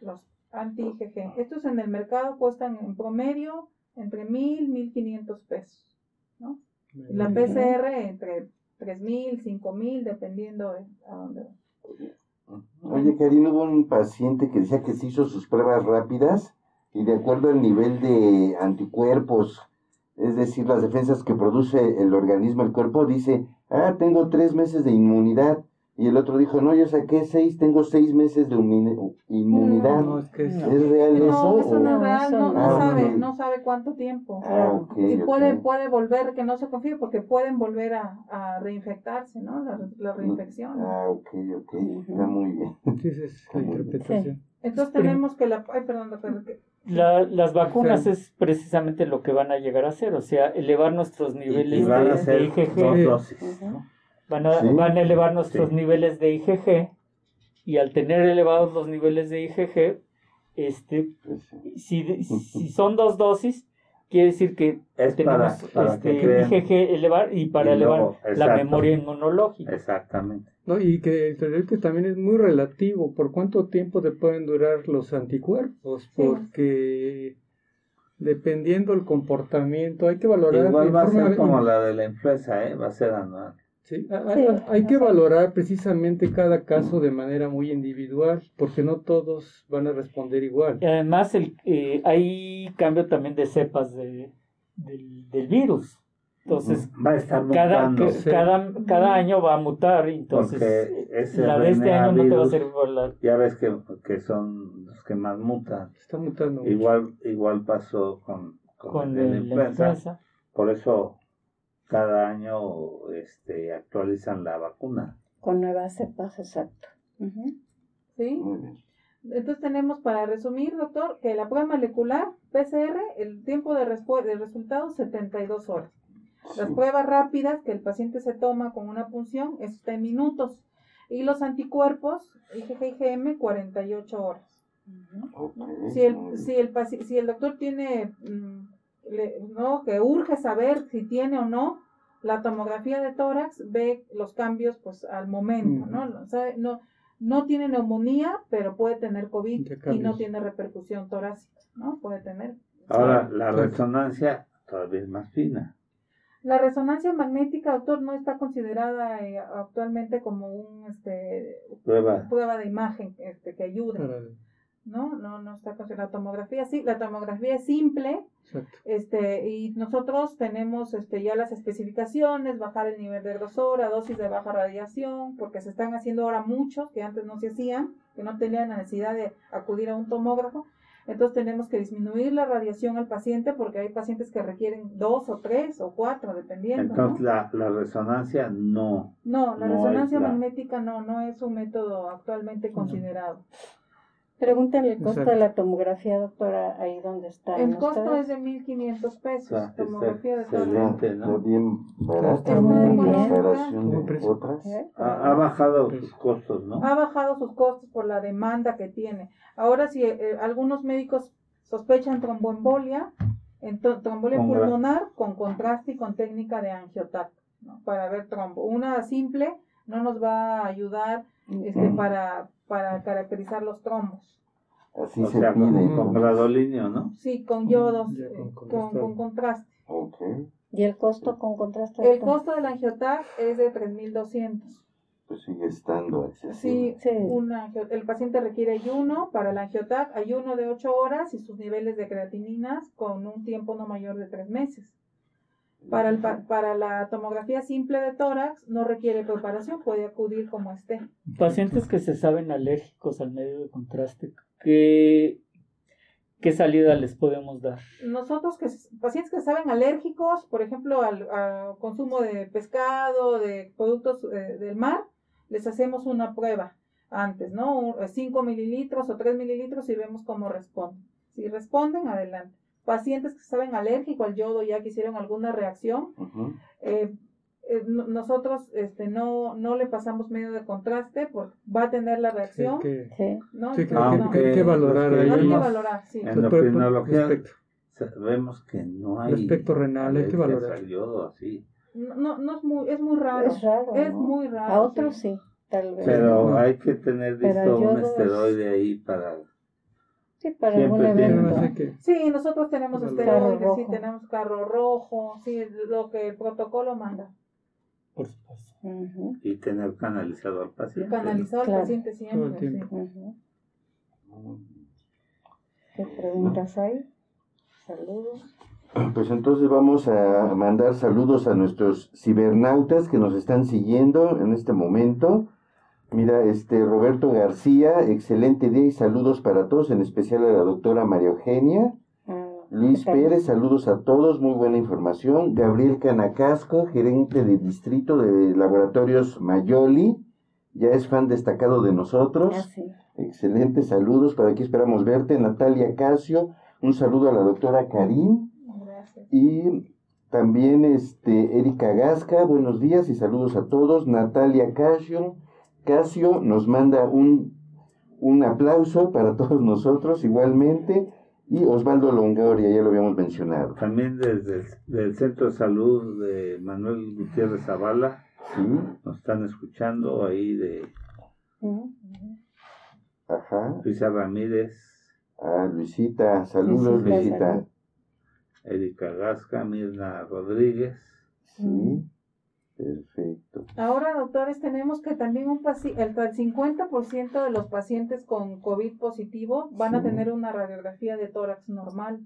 Los anti-IgG. Estos en el mercado cuestan en promedio entre 1.000 1.500 pesos. ¿no? La. PCR entre 3.000, 5.000, dependiendo de a dónde va. Oye, Karin, hubo un paciente que decía que se hizo sus pruebas rápidas y de acuerdo al nivel de anticuerpos, es decir, las defensas que produce el organismo, el cuerpo, dice, ah, tengo tres meses de inmunidad. Y el otro dijo, no, yo saqué seis, tengo seis meses de inmuni- inmunidad. No, es que es- No. ¿Es real eso? No, eso no o- es real, no, eso no no. sabe, Ah, no sabe cuánto tiempo. Ah, ok, y puede, puede volver, que no se confíe, porque pueden volver a, a reinfectarse, ¿no? La, la reinfección. Ah, ok, ok, está muy bien. sí, esa es la interpretación. Entonces tenemos que la... Ay, perdón, doctor. que- La- las vacunas Sí. es precisamente lo que van a llegar a hacer, o sea, elevar nuestros Y, niveles y van de, a ser de dos IgG, dosis. ¿no? Van a, Sí. van a elevar nuestros Sí. niveles de IgG y al tener elevados los niveles de IgG, este, Pues, si, si son dos dosis, quiere decir que Es tenemos para este, que creen. IgG elevar y para Y elevar luego, la memoria inmunológica. Exactamente. No, y que el que también es muy relativo. ¿Por cuánto tiempo te pueden durar los anticuerpos? Sí. Porque dependiendo el comportamiento, hay que valorar. Igual va a ser como la de la influenza, ¿eh? Va a ser anual. Sí, hay, Sí, hay- hay que valorar precisamente cada caso de manera muy individual, porque no todos van a responder igual. Y además el, eh, hay cambio también de cepas de, del, del virus. Entonces, Va a estar cada, cada, cada año va a mutar, entonces la de este año no te va a servir por la... Ya ves que, que son los que más mutan. Está mutando. mucho. Igual, igual pasó con, con, con el de el- la la influenza. influenza. Por eso cada año este, actualizan la vacuna. Con nuevas cepas, exacto. ¿Sí? Muy bien. Entonces tenemos, para resumir, doctor, que la prueba molecular PCR, el tiempo de, de resultado 72 horas. Las pruebas rápidas que el paciente se toma con una punción está en minutos. Y los anticuerpos, IgG IgM, 48 horas. Ok, Si el, muy bien. si el, paci- si el doctor tiene, mm, le- no, que urge saber si tiene o no, la tomografía de tórax ve los cambios pues al momento, ¿no? O sea, no, no tiene neumonía, pero puede tener COVID y no tiene repercusión torácica, ¿no? Puede tener. Ahora, Sí. la resonancia todavía es más fina. La resonancia magnética, doctor, no está considerada eh, actualmente como un este, Prueba. prueba de imagen este, que ayude, ¿no? No, no está considerada. La tomografía sí, la tomografía es simple, exacto. este, y nosotros tenemos este, ya las especificaciones, bajar el nivel de grosor, dosis de baja radiación, porque se están haciendo ahora muchos que antes no se hacían, que no tenían la necesidad de acudir a un tomógrafo. Entonces tenemos que disminuir la radiación al paciente porque hay pacientes que requieren dos o tres o cuatro, dependiendo. Entonces ¿no? la, la resonancia no. No, la no resonancia la- magnética no, no es un método actualmente considerado. Pregúntale el costo Exacto. de la tomografía, doctora, ahí donde está. El ¿no costo está? es de 1.500 O pesos, está tomografía de excelente, ¿no? Está muy en bien. comparación Buen de precio. otras. ¿Eh? Ha, ha bajado sus costos, ¿no? ha bajado sus costos por la demanda que tiene. Ahora, si eh, algunos médicos sospechan tromboembolia, ento- tromboembolia Con gra- pulmonar con contraste y con técnica de angiotac, ¿no? para ver trombo. Una simple no nos va a ayudar este, para, para caracterizar los trombos. Así o se sea, pide. con, con gradolinio, ¿no? Sí, con yodos, Ya eh, con con, contraste. con contraste. Ok. ¿Y el costo con contraste? El costo del angiotac es de 3.200. Pues sigue estando Sí, accesible. Sí. una angio- el paciente requiere ayuno para el angiotac, ayuno de 8 horas y sus niveles de creatininas con un tiempo no mayor de 3 meses. Para, el, pa- para la tomografía simple de tórax no requiere preparación, puede acudir como esté. Pacientes que se saben alérgicos al medio de contraste, ¿qué, qué salida les podemos dar? Nosotros, que pacientes que saben alérgicos, por ejemplo, al, al consumo de pescado, de productos eh, del mar, les hacemos una prueba antes, ¿no? 5 mililitros o 3 mililitros y vemos cómo responden. Si responden, adelante. Pacientes que saben alérgico al yodo, ya que hicieron alguna reacción, eh, eh, no- nosotros este, no, no le pasamos medio de contraste porque va a tener la reacción. que, Sí. ¿no? sí, que- Entonces, que- no. que hay que valorar Los ahí Hay que valorar, sí. En endocrinología sabemos que no hay Respecto renal, hay que valorar. al yodo así. No, no, no es muy, es muy raro. Es raro. Es ¿no? muy raro. A otros sí. sí, tal vez. Pero no. hay que tener listo un esteroide ahí para... Sí, para Siempre algún evento. Que- Sí, nosotros tenemos esteroides, sí, tenemos carro rojo, sí, lo que el protocolo manda. Por supuesto. Y tener canalizado al paciente. Canalizado al paciente Todo el siempre. sí. ¿Qué preguntas hay? Saludos. Pues entonces vamos a mandar saludos a nuestros cibernautas que nos están siguiendo en este momento. Mira, este Roberto García, excelente día y saludos para todos, en especial a la doctora María Eugenia. Ah, Luis. Pérez, saludos a todos, muy buena información. Gabriel Canacasco, gerente de distrito de laboratorios Mayoli, ya es fan destacado de nosotros. Ah, sí. Excelentes saludos, por aquí esperamos verte. Natalia Casio, un saludo a la doctora Karim. Gracias. Y también este, Erika Gasca, buenos días y saludos a todos. Natalia Casio, Casio nos manda un, un aplauso para <laughs> todos nosotros igualmente. Y Osvaldo Longoria, ya lo habíamos mencionado. También desde el del Centro de Salud de Manuel Gutiérrez Zavala Sí, nos están escuchando ahí de ajá. Luisa Ramírez, Ah, Luisita, saludos Luisita, Luisita. Erika Gasca, Mirna Rodríguez. Sí, perfecto. Ahora, doctores, tenemos que también un el, el 50% de los pacientes con COVID positivo van a tener una radiografía de tórax normal.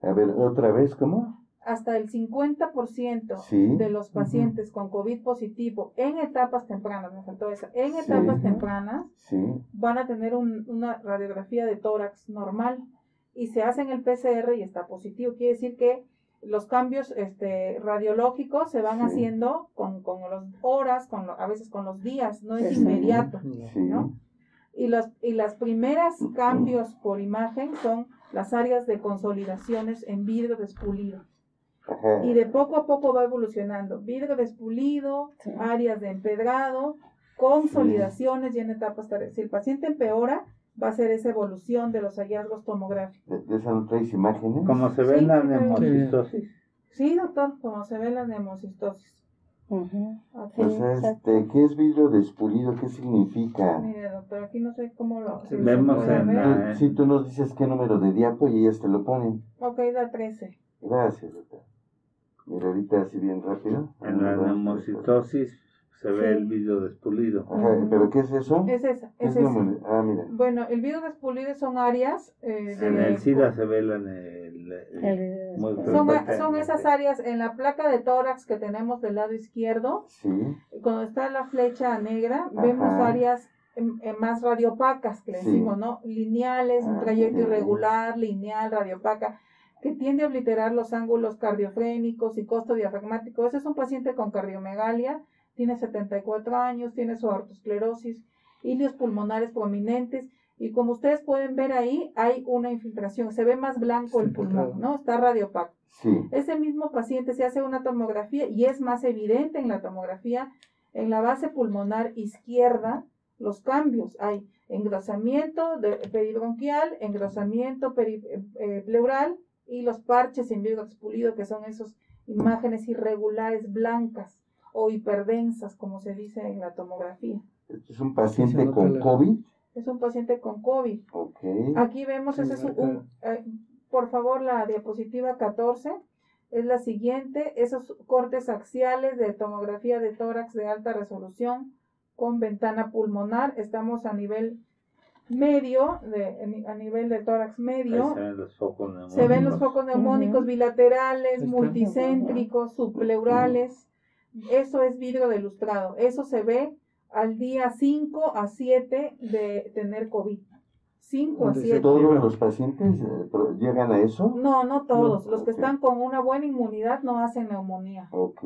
A ver, otra vez, ¿cómo? Hasta el 50% Sí. de los pacientes con COVID positivo en etapas tempranas, me faltó esa, en Sí. etapas tempranas Sí, van a tener un- una radiografía de tórax normal y se hacen el PCR y está positivo. Quiere decir que los cambios este, radiológicos se van Sí. haciendo con, con las horas, con lo- a veces con los días, no es inmediato. sí. ¿no? Y las, y las primeras cambios por imagen son las áreas de consolidaciones en vidrio despulido. Ajá. Y de poco a poco va evolucionando. Vidrio despulido, Sí. áreas de empedrado, consolidaciones y en etapas. Si el paciente empeora, va a ser esa evolución de los hallazgos tomográficos. ¿De, de esa no traes imágenes? Como se ve Sí, en la nemocistosis. Sí, doctor, como se ve en la nemocistosis. O sea, exacto. este, ¿qué es vidrio despulido? ¿Qué significa? mire, doctor, aquí no sé cómo lo... si vemos en la- Tú- Si tú nos dices qué número de diapo y ellas te lo ponen. Ok, da 13. Gracias, doctor. Mira, ahorita así bien rápido. En la nemocitosis se ve Sí. el vidrio despulido. Ajá, ¿pero qué es eso? Es esa, ¿Qué es esa. número? Ah, mira. Bueno, el vidrio despulido son áreas eh, de... En el SIDA se ve la El- muy Son, son esas áreas en la placa de tórax que tenemos del lado izquierdo, Sí, cuando está la flecha negra, Ajá. vemos áreas em, em, más radiopacas, que le Sí. decimos, ¿no? Lineales, un trayecto Ah. irregular, lineal, radiopaca, que tiende a obliterar los ángulos cardiofrénicos y costo diafragmático. Ese es un paciente con cardiomegalia, tiene 74 años, tiene su aortosclerosis, ilios pulmonares prominentes, y como ustedes pueden ver ahí, hay una infiltración, se ve más blanco el pulmón. ¿no? Está radiopaco. Sí. Ese mismo paciente se hace una tomografía y es más evidente en la tomografía, en la base pulmonar izquierda, los cambios. Hay engrosamiento de, peribronquial, engrosamiento peri- eh, eh, pleural y los parches en vidrio expulido, que son esas imágenes irregulares blancas o hiperdensas, como se dice en la tomografía. Es un paciente con COVID. Es un paciente con COVID. Ok. Aquí vemos, ese es un, un- eh, por favor, la diapositiva 14 es la siguiente, esos cortes axiales de tomografía de tórax de alta resolución con ventana pulmonar, estamos a nivel medio, de, a nivel de tórax Ahí medio, se ven los focos neumónicos. se ven los focos neumónicos Ujú. bilaterales, multicéntricos, subpleurales. Eso es vidrio de lustrado. Eso se ve al día 5 a 7 de tener COVID. 5 a Donde se 7. ¿Todos los pacientes eh, llegan a eso? No, no todos. No, Los que están con una buena inmunidad no hacen neumonía. Ok.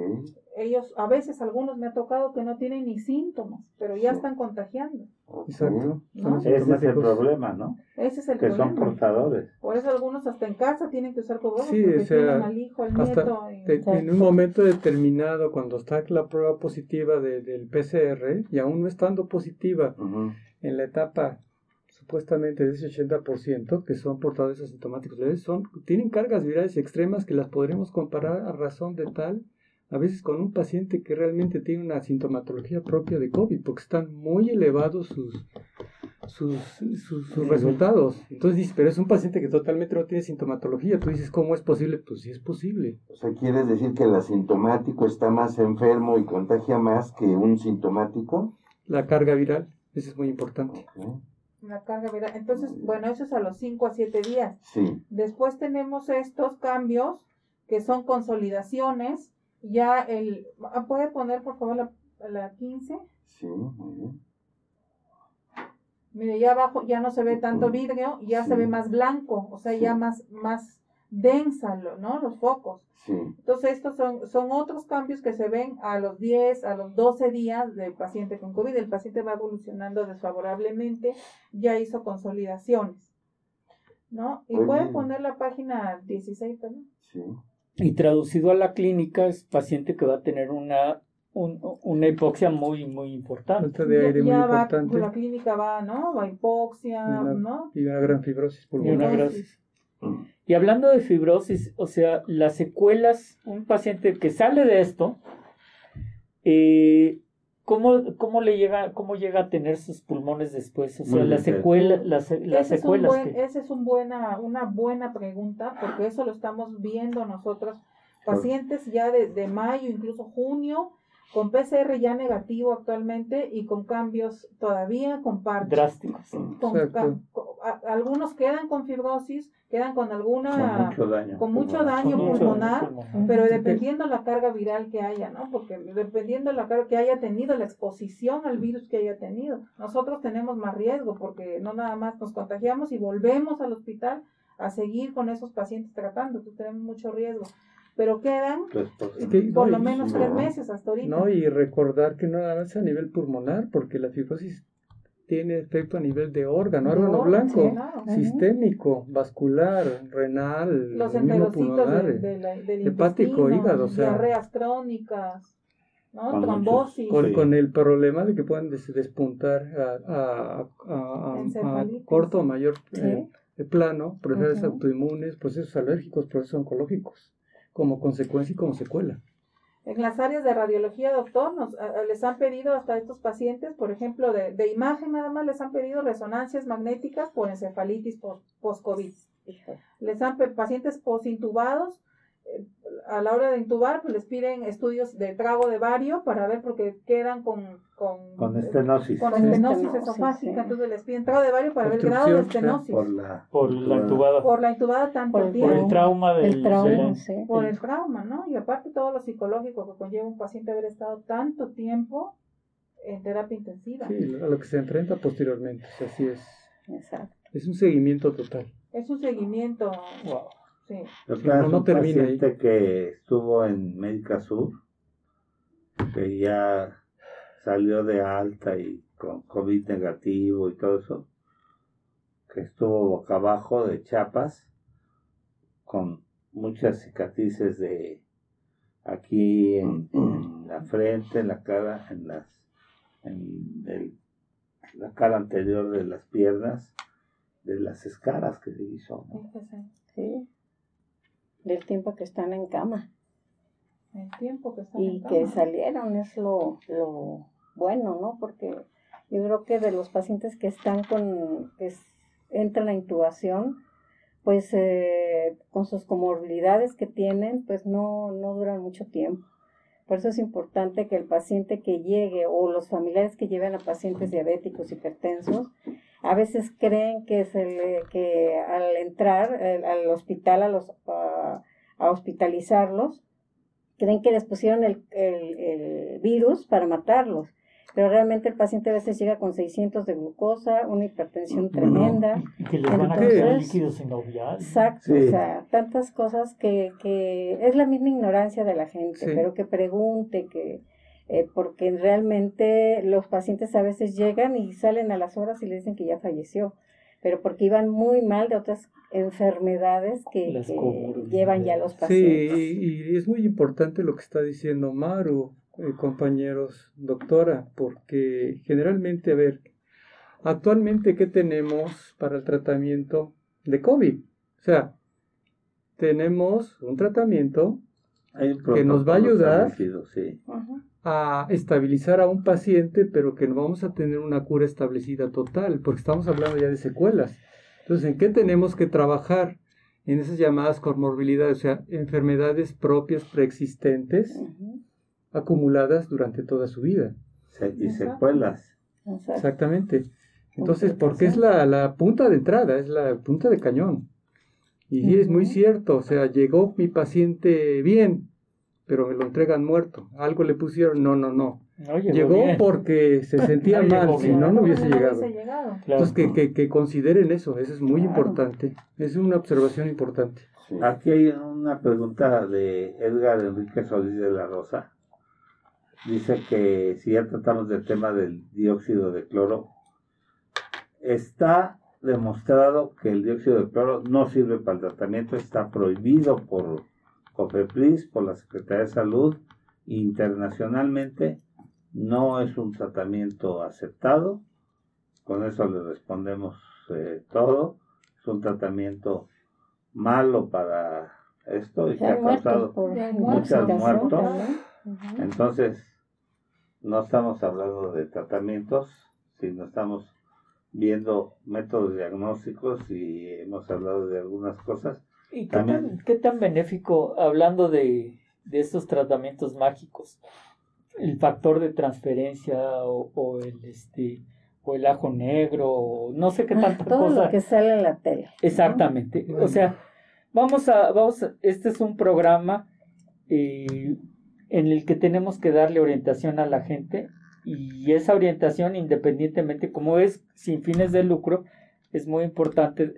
Ellos, a veces, algunos me ha tocado que no tienen ni síntomas, pero ya Sí. están contagiando. Exacto. ¿No? Ese es el problema, ¿no? Ese es el Que problema. son portadores. Por eso algunos hasta en casa tienen que usar cubrebocas Sí, porque o sea, tienen al hijo, al hasta nieto. y- en un momento determinado, cuando está la prueba positiva de- del PCR, y aún no estando positiva en la etapa supuestamente de ese 80%, que son portadores asintomáticos leves, son, tienen cargas virales extremas que las podremos comparar a razón de tal, a veces con un paciente que realmente tiene una sintomatología propia de COVID, porque están muy elevados sus, sus, sus, sus resultados. Entonces dices, pero es un paciente que totalmente no tiene sintomatología. Tú dices, ¿cómo es posible? Pues sí es posible. O sea, ¿quieres decir que el asintomático está más enfermo y contagia más que un sintomático? La carga viral, eso es muy importante. Ok. La carga viral. Entonces, bueno, eso es a los 5 a 7 días. Sí. Después tenemos estos cambios que son consolidaciones. Ya el... ah, ¿Puede poner, por favor, la, la 15? Sí, muy bien. Mire, ya abajo ya no se ve tanto vidrio, ya Sí. se ve más blanco, o sea, Sí. ya más, más densa, lo- ¿no? Los focos. Sí. Entonces, estos son, son otros cambios que se ven a los 10, a los 12 días del paciente con COVID. El paciente va evolucionando desfavorablemente, ya hizo consolidaciones, ¿no? Y Muy puede bien. poner la página 16 también. Sí. Y traducido a la clínica es paciente que va a tener una, un- una hipoxia muy, muy importante. Falta de aire muy ya va, importante la clínica va, ¿no? Va hipoxia, Y una- ¿no? y una gran fibrosis Y una pulmonar. gran- Y hablando de fibrosis, o sea, las secuelas, un paciente que sale de esto, eh, ¿cómo, cómo le llega, cómo llega a tener sus pulmones después? O sea, las bien. secuelas, las, las Ese es, un secuelas buen, que- ese es un buena, una buena pregunta, porque eso lo estamos viendo nosotros, pacientes ya de, de mayo, incluso junio, con PCR ya negativo actualmente y con cambios todavía con parches. drásticos. algunos quedan con fibrosis, quedan con Con alguna, mucho daño. con mucho pulmonar. daño Con mucho pulmonar, pulmonar. pero dependiendo la carga viral que haya, ¿no? Porque dependiendo la carga que haya tenido, la exposición al virus que haya tenido, nosotros tenemos más riesgo porque no nada más nos contagiamos y volvemos al hospital a seguir con esos pacientes tratando, entonces tenemos mucho riesgo. Pero quedan que- por no, lo menos no. tres meses hasta ahorita. No, y recordar que no nada más a nivel pulmonar, porque la fibrosis tiene efecto a nivel de órgano, De órgano órgano, blanco, sí, claro. sistémico, vascular, renal, Los enterocitos de- de la- del hepático, hígado, o sea. diarreas crónicas, ¿no? Con trombosis. con, Sí. con el problema de que pueden des- despuntar a, a- a- a- corto o mayor Sí. eh, plano, procesos autoinmunes, procesos alérgicos, procesos oncológicos, como consecuencia y como secuela. En las áreas de radiología, doctor, nos, a- a- les han pedido hasta estos pacientes, por ejemplo, de, de imagen nada más, les han pedido resonancias magnéticas por encefalitis pos- post-COVID. Les han pacientes posintubados, eh, a la hora de intubar, pues les piden estudios de trago de bario para ver porque quedan con, con, Con eh, estenosis. con estenosis estenosis, esofágica, sí. entonces les piden trago de bario para ver el grado de estenosis. Por la, Por la intubada, Por la intubada tanto Por el tiempo. por el trauma del El trauma, del- sí. por el trauma, ¿no? Y aparte todo lo psicológico que conlleva un paciente haber estado tanto tiempo en terapia intensiva. Sí, a lo que se enfrenta posteriormente, o sea, así es. Exacto. Es un seguimiento total. Es un seguimiento. Wow. Sí. No, es no un termina ahí. paciente que estuvo en Médica Sur, que ya salió de alta y con COVID negativo y todo eso, que estuvo boca abajo de chapas, con muchas cicatrices de aquí en, en la frente, en la cara, en las en el- la cara anterior de las piernas, de las escaras que se hizo. ¿no? Sí. Del tiempo que están en cama. El tiempo que está y que salieron es lo, lo bueno, ¿no? Porque yo creo que de los pacientes que están con, que entran a intubación, pues eh, con sus comorbilidades que tienen, pues no, no duran mucho tiempo. Por eso es importante que el paciente que llegue o los familiares que lleven a pacientes diabéticos, hipertensos, a veces creen que, se le- que al entrar eh, al hospital, a, los, a- a hospitalizarlos, creen que les pusieron el, el- el virus para matarlos. Pero realmente el paciente a veces llega con 600 de glucosa, una hipertensión tremenda. Y que les van a Entonces- quitar líquidos sinoviales. Exacto, Sí. o sea, tantas cosas que, que es la misma ignorancia de la gente, Sí. pero que pregunte, que eh, porque realmente los pacientes a veces llegan y salen a las horas y le dicen que ya falleció, pero porque iban muy mal de otras enfermedades que, Las que comorbilidades. llevan ya los Sí, pacientes. y, y es muy importante lo que está diciendo Maru, eh, compañeros, doctora, porque generalmente, a ver, actualmente, ¿qué tenemos para el tratamiento de COVID? O sea, tenemos un tratamiento Que nos va a ayudar. sí. A estabilizar a un paciente, pero que no vamos a tener una cura establecida total, porque estamos hablando ya de secuelas. Entonces, ¿en qué tenemos que trabajar? En esas llamadas comorbilidades, o sea, enfermedades propias preexistentes acumuladas durante toda su vida. Se- y secuelas. Exacto. Exactamente. Entonces, porque es la, la punta de entrada, es la punta de cañón. Y sí, es muy cierto, o sea, llegó mi paciente bien, pero me lo entregan muerto. Algo le pusieron, no, no, no. No llegó, porque se <laughs> sentía No mal, si no, no hubiese no llegado. hubiese llegado. Claro. Entonces, que, que, que consideren eso, eso es muy Claro. importante. Es una observación importante. Sí. Aquí hay una pregunta de Edgar Enrique Solís de la Rosa. Dice que si ya tratamos del tema del dióxido de cloro, está demostrado que el dióxido de cloro no sirve para el tratamiento, está prohibido por COFEPRIS, por la Secretaría de Salud, internacionalmente no es un tratamiento aceptado. Con eso le respondemos eh, todo. Es un tratamiento malo para esto y que ha causado intoxicación muertos. Entonces, no estamos hablando de tratamientos, sino estamos viendo métodos diagnósticos y hemos hablado de algunas cosas. ¿Y qué También- tan, qué tan benéfico, hablando de, de estos tratamientos mágicos, el factor de transferencia o, o el este o el ajo negro, o no sé qué Ah, tanta Todo cosa. lo que sale en la tele. Exactamente. Bueno. O sea, vamos a, vamos a- este es un programa eh, en el que tenemos que darle orientación a la gente y esa orientación, independientemente, como es sin fines de lucro, es muy importante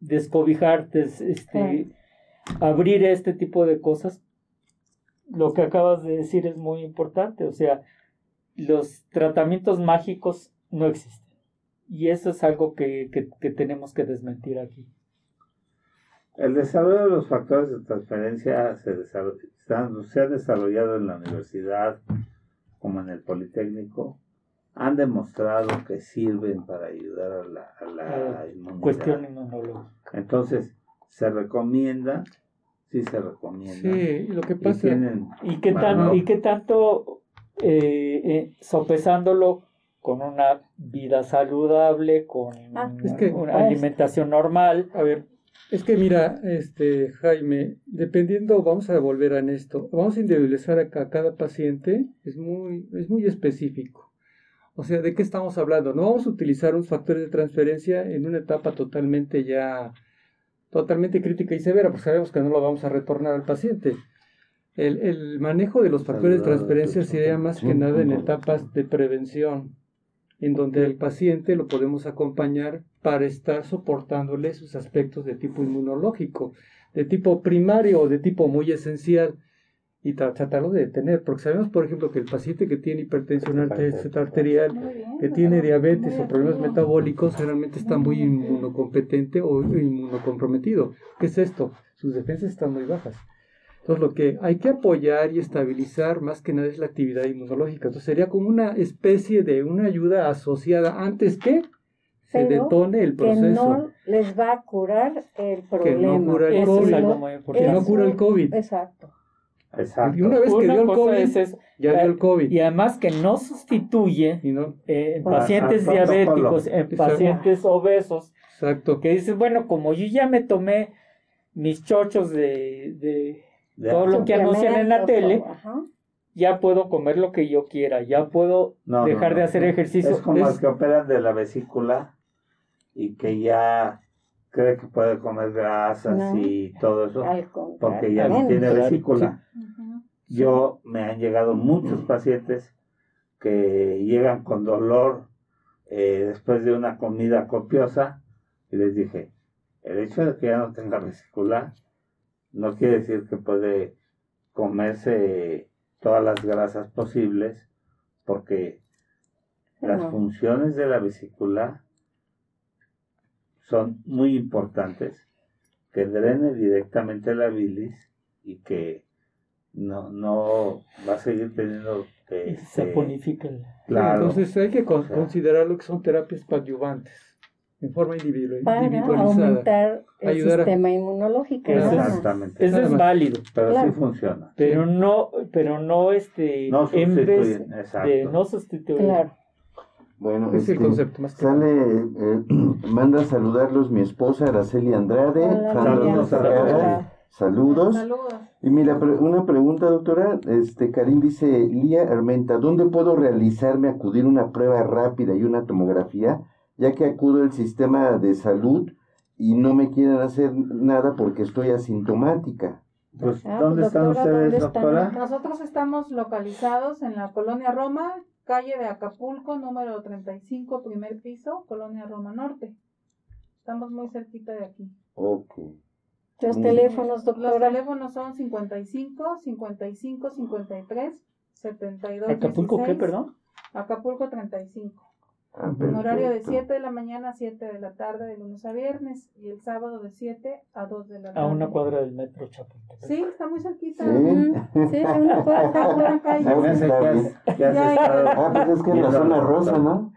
descobijar, des- este, abrir este tipo de cosas. Lo que acabas de decir es muy importante, o sea, los tratamientos mágicos no existen. Y eso es algo que, que- que tenemos que desmentir aquí. El desarrollo de los factores de transferencia se, se ha desarrollado en la universidad como en el Politécnico. Han demostrado que sirven para ayudar a la, a la Eh, inmunidad. Cuestión inmunológica. Entonces, se recomienda, sí se recomienda. Sí, y lo que Y pasa... tienen ¿Y qué, tan. ¿y qué tanto eh, eh, sopesándolo con una vida saludable, con Ah, es que- una Ah, alimentación normal? A ver, es que mira, este Jaime, dependiendo, vamos a volver a esto, vamos a individualizar a, ca- cada paciente, es muy, es muy específico. O sea, ¿de qué estamos hablando? No vamos a utilizar un factor de transferencia en una etapa totalmente ya, totalmente crítica y severa, porque sabemos que no lo vamos a retornar al paciente. El, el manejo de los factores de transferencia sería más que nada en etapas de prevención, en donde el paciente lo podemos acompañar para estar soportándole sus aspectos de tipo inmunológico, de tipo primario o de tipo muy esencial, y tra- tratarlo de detener, porque sabemos, por ejemplo, que el paciente que tiene hipertensión arterial, que tiene diabetes o problemas metabólicos generalmente está muy inmunocompetente o inmunocomprometido. ¿Qué es esto? Sus defensas están muy bajas. Entonces lo que hay que apoyar y estabilizar más que nada es la actividad inmunológica. Entonces sería como una especie de una ayuda asociada antes que se Pero detone el que proceso. no les va a curar el no problema. cura el COVID. Lo- algo muy que no cura el COVID. Exacto. Exacto. Y una vez que Una dio el COVID, es eso. ya dio el COVID. Y además que no sustituye Y no, eh, en Para- pacientes protocolo. diabéticos, en Exacto. pacientes obesos, exacto. que dices, bueno, como yo ya me tomé mis chochos de, de todo lo que anuncian en la tele, ajá. ya puedo comer lo que yo quiera, ya puedo No, no, dejar de no. hacer ejercicio. Es como Es- que operan de la vesícula y que ya cree que puede comer grasas No. y todo eso porque ya no tiene vesícula. Yo me han llegado muchos pacientes que llegan con dolor eh, después de una comida copiosa y les dije, el hecho de que ya no tenga vesícula no quiere decir que puede comerse todas las grasas posibles porque las funciones de la vesícula son muy importantes, que drene directamente la bilis y que no, no va a seguir teniendo y este, se saponifica el- claro, Entonces hay que con- O sea. considerar lo que son terapias coadyuvantes en forma individual, Para individualizada. aumentar el Ayudar a- sistema inmunológico. Eso nada más. exactamente, Eso es válido, pero claro. sí funciona, pero no, pero no este no en vez de no sustituir. Claro. Bueno, Es el este, concepto más que Sale, eh, <clears throat> manda a saludarlos mi esposa Araceli Andrade, Hola, Saludos. Saludos. Saludos. Y mira, una pregunta, doctora. Este, Karim dice, Lía Armenta, ¿dónde puedo realizarme, acudir una prueba rápida y una tomografía? Ya que acudo al sistema de salud y no me quieren hacer nada porque estoy asintomática. pues Ah, ¿dónde pues, están doctora, ustedes, ¿dónde están? doctora? Nosotros estamos localizados en la colonia Roma, calle de Acapulco, número 35, primer piso, colonia Roma Norte. Estamos muy cerquita de aquí. Ok. Los teléfonos, Los doctora. teléfonos son 55, 55, 53, 72, ¿Acapulco qué, 16. perdón? Acapulco 35. Ah, En horario de perfecto. 7 de la mañana a 7 de la tarde, de lunes a viernes, y el sábado de 7 a 2 de la tarde. A una cuadra del metro Chapultepec. Sí, está muy cerquita. Sí. Ujú, Sí, a una cuadra. Está por la calle. Ya, estado Ah, pues es que en la zona rosa. ¿no?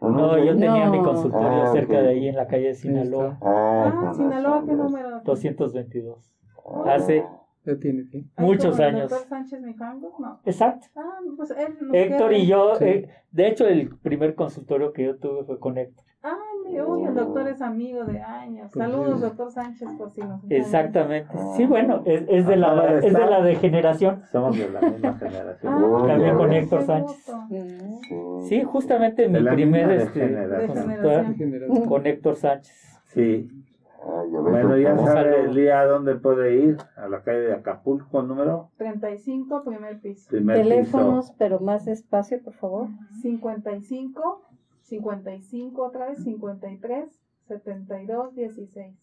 ¿O No, yo tenía No. mi consultorio Ah, cerca ok. de ahí en la calle de Sinaloa, Ah, Ah, Sinaloa, ¿qué ya. número? 222. Ah. Hace Ya tiene, sí. Ay, muchos ¿como el años. doctor Sánchez Mijangos? No. Exacto. Ah, pues él nos Héctor queda- y yo, Sí. eh, de hecho, el primer consultorio que yo tuve fue con Héctor. Ah, mi- uy, el doctor es amigo de años. Pues Saludos, sí. doctor Sánchez, por si nos Exactamente. Sí, bueno, es, es de, la, de es de la degeneración. Somos de la misma <laughs> generación. Ah, Oh, También ya con. Héctor Sánchez. Sí. Sí, justamente mi primer este, consultorio con Héctor Sánchez. Sí, Ah, ya ves, bueno, ya sabe saludo. Lía dónde puede ir, a la calle de Acapulco, número 35, primer piso. primer Teléfonos, piso. pero más despacio, por favor. 55, 55 otra vez, 53, 72, 16.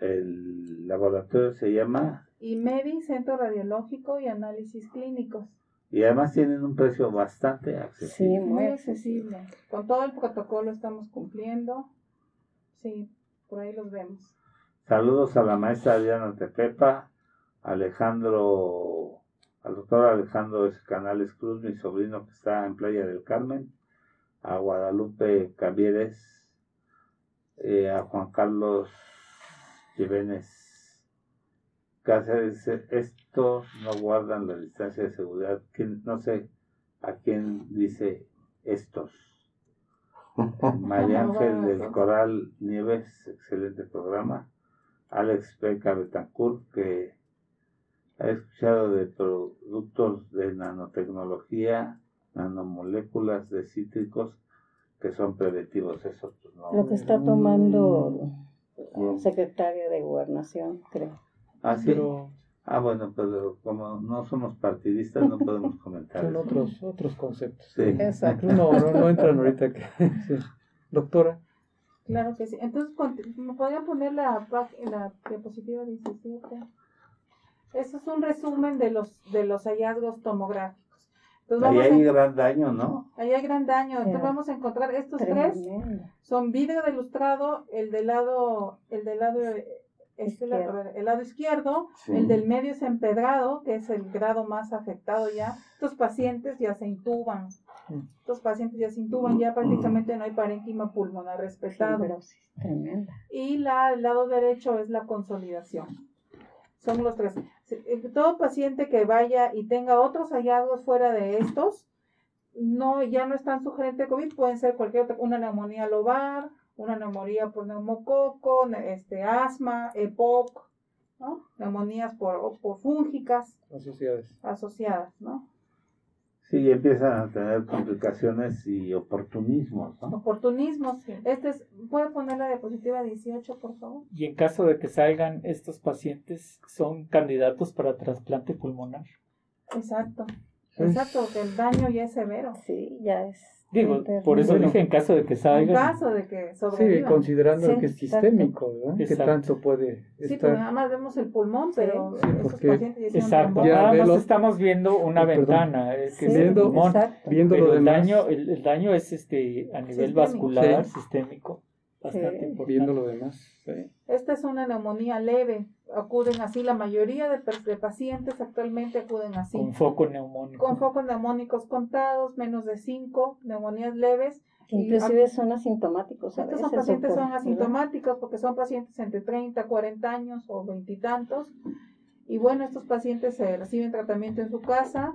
El laboratorio se llama Y MEDI, Centro Radiológico y Análisis Clínicos. y además tienen un precio bastante Sí, accesible. Muy muy accesible. Con todo el protocolo estamos cumpliendo. Sí, por ahí los vemos. Saludos a la maestra Diana Tepepa, Alejandro, al doctor Alejandro. Canales Cruz, mi sobrino que está en Playa del Carmen, a Guadalupe Cavieres, eh, a Juan Carlos Jiménez Cáceres. Estos no guardan la distancia de seguridad. ¿Quién- No sé a quién dice estos. María Ángel del Coral Nieves, excelente programa. Alex Beca Betancourt, que ha escuchado de productos de nanotecnología, nanomoléculas de cítricos que son preventivos. Eso pues, no. Lo que está tomando el secretario de Gobernación, creo. Ah, sí. Pero Ah, bueno, pero como no somos partidistas no podemos <laughs> comentar. Son eso. otros, otros conceptos. Sí. Exacto. No, no, no entran ahorita. Que, <laughs> sí. Doctora, Claro que sí. Entonces, ¿me podrían poner la, la diapositiva 17? Eso es un resumen de los, de los hallazgos tomográficos. Entonces, Ahí hay a- gran daño, ¿no? ahí hay gran daño. Entonces, vamos a encontrar estos tres. Son vidrio de ilustrado, el del lado, el del lado, eh, este ver, el lado izquierdo, Sí. el del medio es empedrado, que es el grado más afectado ya. Estos pacientes ya se intuban. Mm. Estos pacientes ya se intuban, ya prácticamente no hay parénquima pulmonar respetado. Fibrosis tremenda. Y la, el lado derecho es la consolidación. Son los tres. Eh, Todo paciente que vaya y tenga otros hallazgos fuera de estos, no, ya no están sugerentes de COVID, pueden ser cualquier otra, una neumonía lobar, una neumonía por neumococo, ne- este, asma, EPOC, ¿no? neumonías por, por fúngicas asociadas. asociadas, ¿no? Sí, empiezan a tener complicaciones y oportunismos, ¿no? Oportunismos. Este es, ¿puede poner la diapositiva 18, por favor? Y en caso de que salgan estos pacientes, son candidatos para trasplante pulmonar. Exacto. Exacto, que el daño ya es severo. Sí, ya es. Digo, por eso Bueno. dije en caso de que En salgan. caso de que Sí, sobrevivan. considerando Sí, que es exacto. sistémico, ¿verdad? Que tanto puede Sí, porque estar. nada más vemos el pulmón, Sí. pero Sí, esos porque- pacientes ya Exacto. Ya, nada más estamos viendo una Oh, perdón. ventana, eh, que Sí, es el Viendo- pulmón. exacto. Viendo Pero lo el demás, daño, el, el daño es este a nivel Sistémico. vascular, Sí. sistémico, bastante importante. viendo lo demás. sí. Esta es una neumonía leve. Acuden así, la mayoría de, pacientes actualmente acuden así. Con foco neumónico. Con focos neumónicos contados, menos de 5, neumonías leves. Y Inclusive son asintomáticos a Estos veces. son pacientes doctor, son ¿verdad? asintomáticos porque son pacientes entre 30, 40 años o veintitantos. Y bueno, estos pacientes se reciben tratamiento en su casa.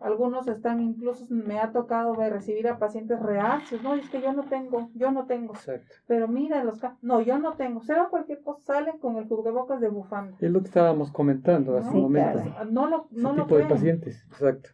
Algunos están incluso, me ha tocado ver, recibir a pacientes reacios. No, es que yo no tengo, yo no tengo. Exacto. Pero mira, los no, yo no tengo. Será cualquier cosa, salen con el cubrebocas de bufanda. Es lo que estábamos comentando hace un momento. No lo, Ese no lo tipo de creen. pacientes. Exacto.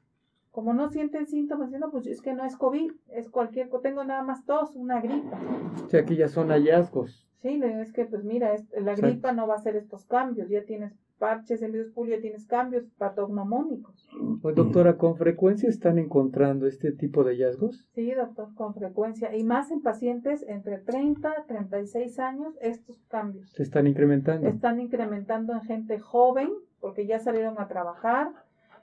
Como no sienten síntomas, dicen, no, pues es que no es COVID, es cualquier cosa. Tengo nada más tos, una gripa. O sea, aquí ya son hallazgos. Sí, es que pues mira, la gripa no va a hacer estos cambios, ya tienes parches en ya tienes cambios patognomónicos. Pues, doctora, ¿con frecuencia están encontrando este tipo de hallazgos? Sí, doctor, con frecuencia. Y más en pacientes entre 30 y 36 años, estos cambios. Se están incrementando. Están incrementando en gente joven, porque ya salieron a trabajar,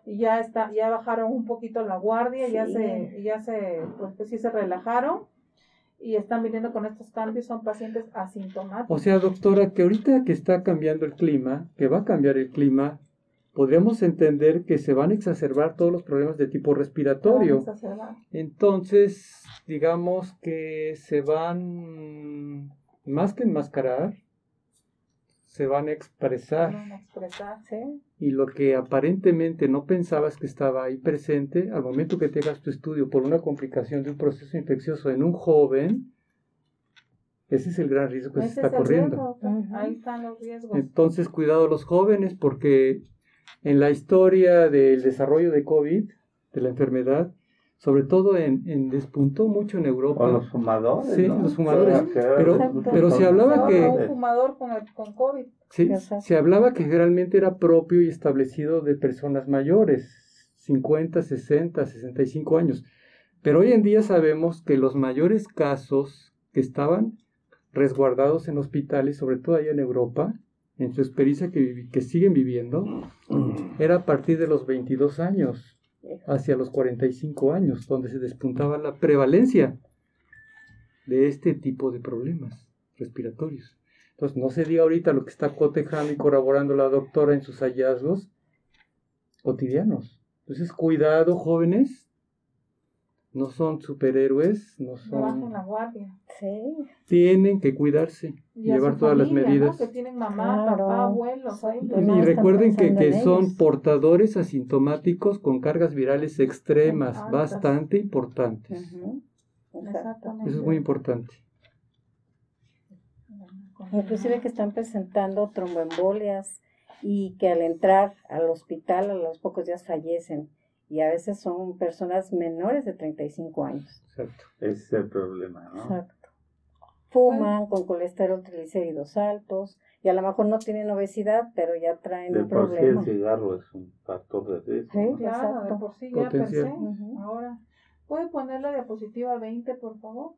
y ya está, ya bajaron un poquito la guardia, ya Sí. se, ya se, pues, pues sí se relajaron, y están viniendo con estos cambios, son pacientes asintomáticos. O sea, doctora, que ahorita que está cambiando el clima, que va a cambiar el clima, podríamos entender que se van a exacerbar todos los problemas de tipo respiratorio. Entonces, digamos que se van, más que enmascarar, se van a expresar. Van a expresar. Sí, Y lo que aparentemente no pensabas que estaba ahí presente, al momento que te hagas tu estudio por una complicación de un proceso infeccioso en un joven, ese es el gran riesgo que se está es el corriendo. Ujú. Ahí están los riesgos. Entonces, cuidado a los jóvenes porque en la historia del desarrollo de COVID, de la enfermedad, sobre todo en, en despuntó mucho en Europa. O los fumadores. Sí, ¿no? los fumadores. Pero- pero se hablaba que- un fumador con, el- con COVID. Sí, se hablaba que generalmente era propio y establecido de personas mayores, 50, 60, 65 años. Pero hoy en día sabemos que los mayores casos que estaban resguardados en hospitales, sobre todo allá en Europa, en su experiencia que, que siguen viviendo, era a partir de los 22 años hacia los 45 años, donde se despuntaba la prevalencia de este tipo de problemas respiratorios. Entonces, no se diga ahorita lo que está cotejando y corroborando la doctora en sus hallazgos cotidianos. Entonces, cuidado, jóvenes. No son superhéroes, no No bajen son... la guardia. sí. Tienen que cuidarse, Y a llevar su todas las medidas. ¿no? Que tienen mamá, Claro. papá, abuelos. ahí. Exacto. Y recuerden que, que son portadores asintomáticos con cargas virales extremas, bastante importantes. Exactamente. Eso es muy importante. Inclusive que están presentando tromboembolias y que al entrar al hospital a los pocos días fallecen. Y a veces son personas menores de 35 años. Exacto. Ese es el problema, ¿no? Exacto. Fuman con colesterol triglicéridos altos y a lo mejor no tienen obesidad, pero ya traen De un por sí el problema. cigarro es un factor de riesgo. Sí, ¿no? Claro, de exacto. por sí ya. Ujú. Ahora, ¿puede poner la diapositiva 20, por favor?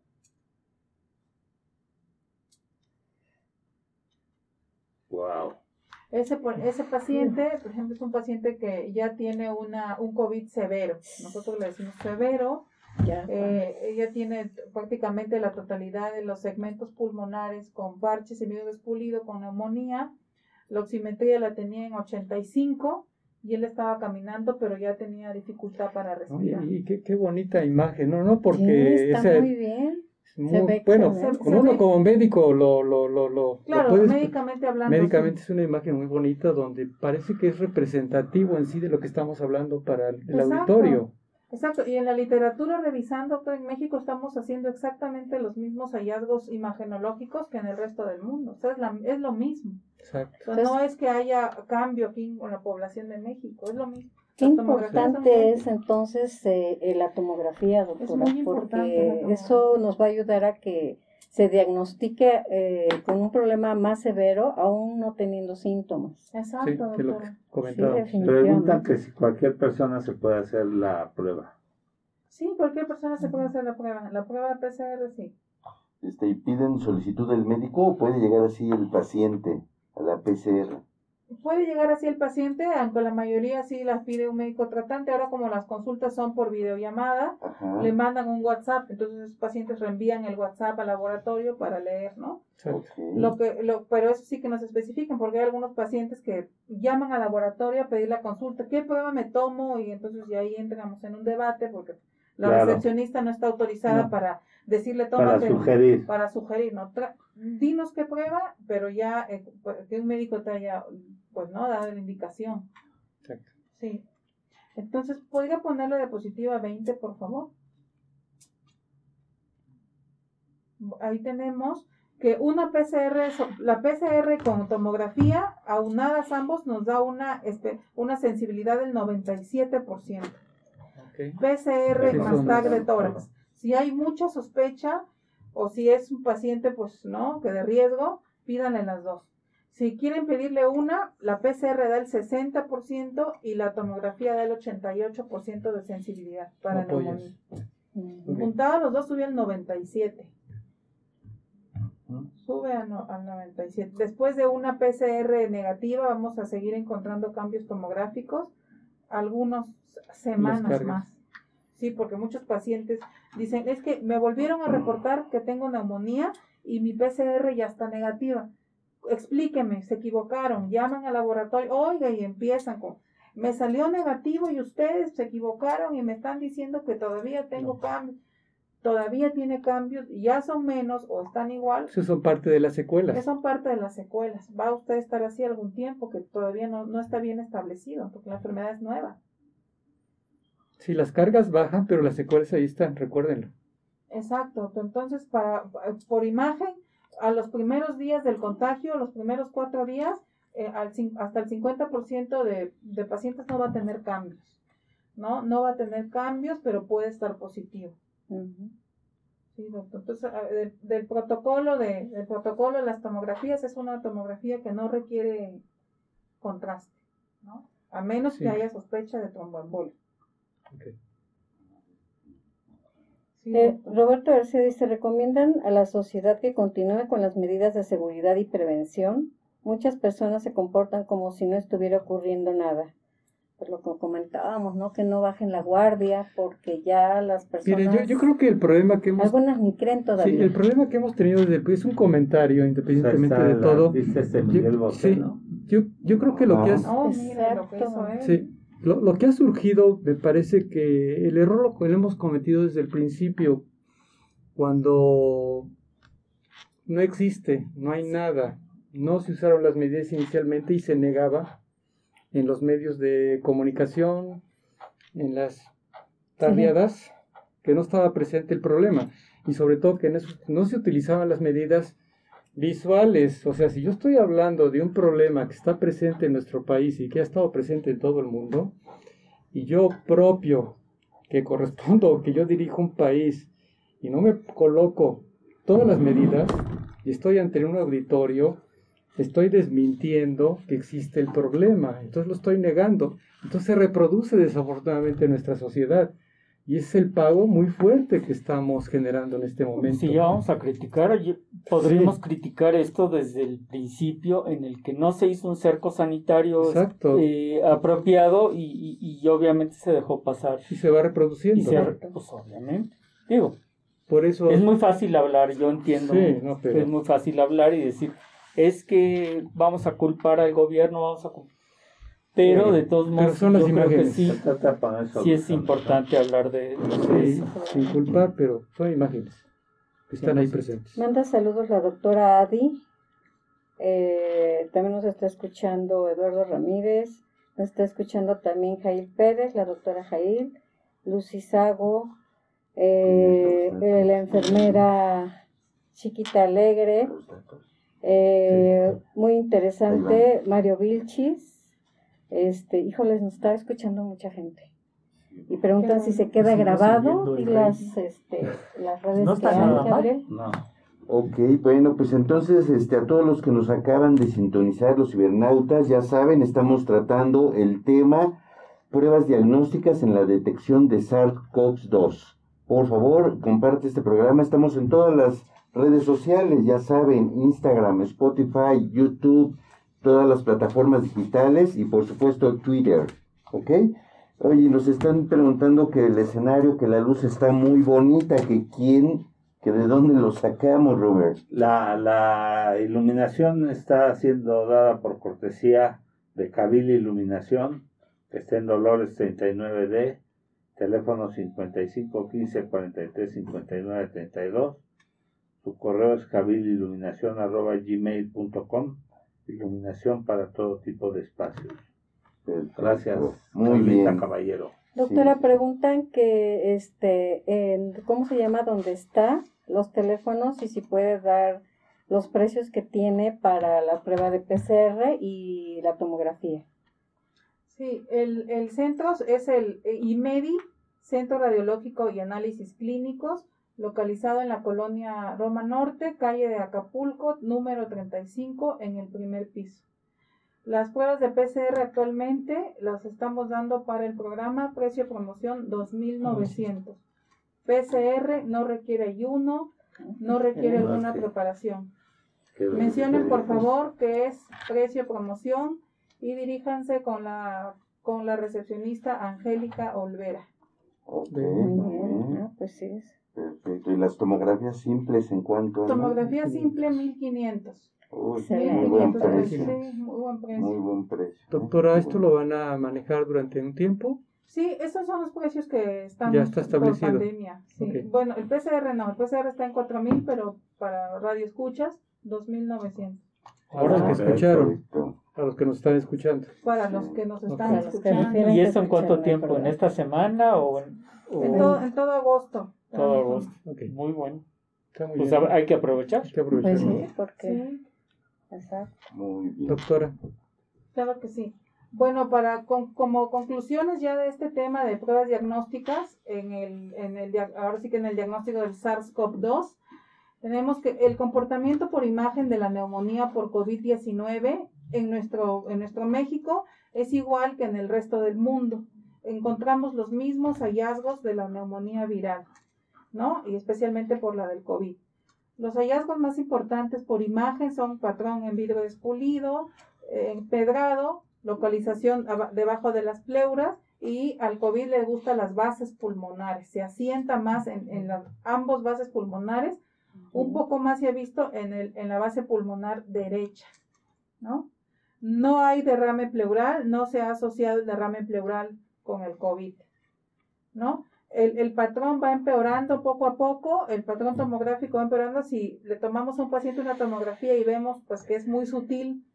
Wow. Ese, por- ese paciente, por ejemplo, es un paciente que ya tiene una, un COVID severo. Nosotros le decimos severo. Ya. Eh, ella tiene prácticamente la totalidad de los segmentos pulmonares con parches y medio despulido, con neumonía. La oximetría la tenía en 85 y él estaba caminando, pero ya tenía dificultad para Oye, respirar. y qué, qué bonita imagen, ¿no? No Sí, porque está ese- muy bien. Muy- se ve bueno, con uno ve- como médico lo, lo, lo, lo, lo Claro, puedes- médicamente hablando. médicamente sí. es una imagen muy bonita donde parece que es representativo en sí de lo que estamos hablando para el Exacto. auditorio. Exacto, y en la literatura revisando, doctor, en México estamos haciendo exactamente los mismos hallazgos imagenológicos que en el resto del mundo. O sea, es, la- es lo mismo. Exacto. O sea, no es que haya cambio aquí con la población de México, es lo mismo. Qué importante es entonces eh, eh, la tomografía, doctora, porque eso nos va a ayudar a que se diagnostique eh, con un problema más severo, aún no teniendo síntomas. Exacto, Sí, que lo. Preguntan que si cualquier persona se puede hacer la prueba. Sí, cualquier persona se puede hacer la prueba. La prueba PCR sí. Este, y piden solicitud del médico o puede llegar así el paciente a la PCR. Puede llegar así el paciente, aunque la mayoría sí las pide un médico tratante. Ahora como las consultas son por videollamada, Ajá. le mandan un WhatsApp, entonces los pacientes reenvían el WhatsApp al laboratorio para leer, ¿no? Lo que, lo, pero eso sí que nos especifican, porque hay algunos pacientes que llaman al laboratorio a pedir la consulta, ¿qué prueba me tomo? Y entonces ya ahí entramos en un debate, porque la Claro. recepcionista no está autorizada No. para decirle, Para tómate, sugerir. para sugerir, ¿no? Tra- dinos qué prueba, pero ya eh, que un médico te haya, pues, ¿no? Dado la indicación. Exacto. Sí. Entonces, ¿podría poner la diapositiva 20, por favor? Ahí tenemos que una PCR, la PCR con tomografía, aunadas ambos, nos da una, espe- una sensibilidad del 97%. Ok. PCR Sí, más tag de tórax. Si hay mucha sospecha o si es un paciente, pues, ¿no? Que de riesgo, pídanle las dos. Si quieren pedirle una, la PCR da el 60% y la tomografía da el 88% de sensibilidad para Apoyas. neumonía. Ujú. Juntados los dos sube al 97. Ujú. Sube no- al 97. Después de una PCR negativa, vamos a seguir encontrando cambios tomográficos, algunas semanas más. Sí, porque muchos pacientes dicen, es que me volvieron a reportar que tengo neumonía y mi PCR ya está negativa. Explíqueme, se equivocaron, llaman al laboratorio, oiga, y empiezan con, me salió negativo y ustedes se equivocaron y me están diciendo que todavía tengo cambios. Todavía tiene cambios ya son menos o están igual. Eso son parte de las secuelas. Que son parte de las secuelas. Va usted a estar así algún tiempo que todavía no, no está bien establecido, porque la enfermedad es nueva. Sí, las cargas bajan, pero las secuelas ahí están, recuérdenlo. Exacto. Entonces, para, por imagen, a los primeros días del contagio, los primeros cuatro días, eh, al hasta el 50% de, de pacientes no va a tener cambios. ¿no? No va a tener cambios, pero puede estar positivo. Sí, doctor. Entonces, a- del, del protocolo de, del protocolo de las tomografías es una tomografía que no requiere contraste, ¿no? A menos Sí. que haya sospecha de tromboembolia. Ok. Sí, Eh. Roberto García dice, recomiendan a la sociedad que continúe con las medidas de seguridad y prevención. Muchas personas se comportan como si no estuviera ocurriendo nada. Pues lo que comentábamos, ¿no? Que no bajen la guardia porque ya las personas... Mire, yo, yo creo que el problema que hemos Algunas ni creen Sí, todavía. el problema que hemos tenido desde el es un comentario, independientemente de todo. Dice este Yo- Miguel Bosé, sí, ¿no? yo, yo creo que lo que has, No, sí, lo que ha surgido, me parece que el error lo, lo hemos cometido desde el principio, cuando no existe, no hay nada, no se usaron las medidas inicialmente y se negaba en los medios de comunicación, en las tardeadas, que no estaba presente el problema y sobre todo que no, no se utilizaban las medidas visuales. O sea, si yo estoy hablando de un problema que está presente en nuestro país y que ha estado presente en todo el mundo, y yo propio, que correspondo, que yo dirijo un país y no me coloco todas las medidas y estoy ante un auditorio estoy desmintiendo que existe el problema, entonces lo estoy negando. Entonces se reproduce desafortunadamente en nuestra sociedad. Y es el pago muy fuerte que estamos generando en este momento. Si ya vamos a criticar, podríamos criticar esto desde el principio en el que no se hizo un cerco sanitario eh, apropiado y, y, obviamente se dejó pasar. Y se va reproduciendo. pues obviamente. Digo, por eso... Es muy fácil hablar, yo entiendo. Es muy fácil hablar y decir, es que vamos a culpar al gobierno, vamos a pero de todos modos, yo creo que sí, sí es importante hablar de, eso. Sin culpar, pero son imágenes que están ahí presentes. Manda saludos la doctora Adi. Eh, también nos está escuchando Eduardo Ramírez. Nos está escuchando también Jail Pérez, la doctora Jail. Lucy Sago. Eh, la enfermera Chiquita Alegre. Eh, muy interesante, Mario Vilchis. Este, híjoles, nos está escuchando mucha gente. Y preguntan si se queda grabado y las, este, las redes no que hay, Gabriel. No. Ok, bueno, pues entonces este, a todos los que nos acaban de sintonizar, los cibernautas, ya saben, estamos tratando el tema pruebas diagnósticas en la detección de SARS-CoV-2. Por favor, comparte este programa. Estamos en todas las redes sociales, ya saben, Instagram, Spotify, YouTube, todas las plataformas digitales y por supuesto Twitter, ¿ok? Oye, nos están preguntando que el escenario, que la luz está muy bonita, que quién, que de dónde lo sacamos, Robert. La, la iluminación está siendo dada por cortesía de Cabil Iluminación, que está en Dolores 39D, teléfono 55 15 43 59 32. Su correo es cabililuminación.gmail.com iluminación para todo tipo de espacios. Gracias, muy bien, caballero. Doctora, preguntan que, este, en, ¿cómo se llama donde está los teléfonos y si puede dar los precios que tiene para la prueba de PCR y la tomografía? Sí, el, el centro es el IMEDI, Centro Radiológico y Análisis Clínicos localizado en la colonia Roma Norte, calle de Acapulco, número 35, en el primer piso. Las pruebas de PCR actualmente las estamos dando para el programa precio promoción 2900. PCR no requiere ayuno, no requiere alguna preparación. Mencionen por favor que es precio promoción y diríjanse con la con la recepcionista Angélica Olvera. Ah, pues sí Perfecto. ¿Y las tomografías simples en cuánto? Tomografía simple 1500. Uy, muy buen precio. Sí, muy buen precio. Muy buen precio. Doctora, ¿esto lo van a manejar durante un tiempo? Sí, esos son los precios que están ya está establecido. por pandemia. Sí. Bueno, el PCR no, el PCR está en 4000, pero para radio escuchas 2900. Ahora que escucharon. Para los que nos están escuchando. Para los que nos están escuchando. ¿Y eso en cuánto tiempo? ¿En esta semana o en, En, todo, en todo agosto? Todo agosto. Muy bueno. pues hay que aprovechar. Hay que aprovechar. Pues sí, porque... Exacto. Muy bien. Doctora. Claro que sí. Bueno, para como conclusiones ya de este tema de pruebas diagnósticas, en el, en el, ahora sí que en el diagnóstico del SARS-CoV-2, tenemos que el comportamiento por imagen de la neumonía por COVID-19 en nuestro, en nuestro México es igual que en el resto del mundo. Encontramos los mismos hallazgos de la neumonía viral. ¿No? Y especialmente por la del COVID. Los hallazgos más importantes por imagen son patrón en vidrio despulido, empedrado, localización debajo de las pleuras y al COVID le gustan las bases pulmonares, se asienta más en, en ambos bases pulmonares, un poco más se ha visto en, el, en la base pulmonar derecha, ¿no? No hay derrame pleural, no se ha asociado el derrame pleural con el COVID, ¿no? El, patrón va empeorando poco a poco, el patrón tomográfico va empeorando. Si le tomamos a un paciente una tomografía y vemos pues que es muy sutil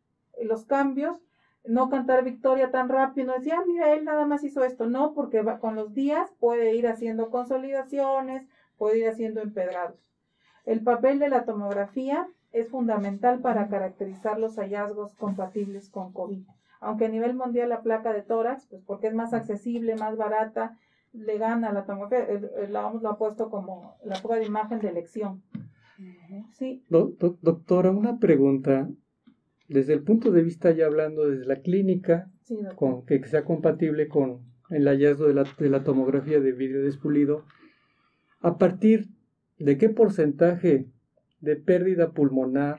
los cambios, no cantar victoria tan rápido, no decir, mira, él nada más hizo esto. No, porque con los días puede ir haciendo consolidaciones, puede ir haciendo empedrados. El papel de la tomografía es fundamental para caracterizar los hallazgos compatibles con COVID. Aunque a nivel mundial la placa de tórax, pues porque es más accesible, más barata, le gana la tomografía, la OMS lo ha puesto como la prueba de imagen de elección. Sí. doctora, una pregunta. desde el punto de vista ya hablando desde la clínica, Sí, con, que sea compatible con el hallazgo de la, de la tomografía de vidrio despulido, a partir de qué porcentaje de pérdida pulmonar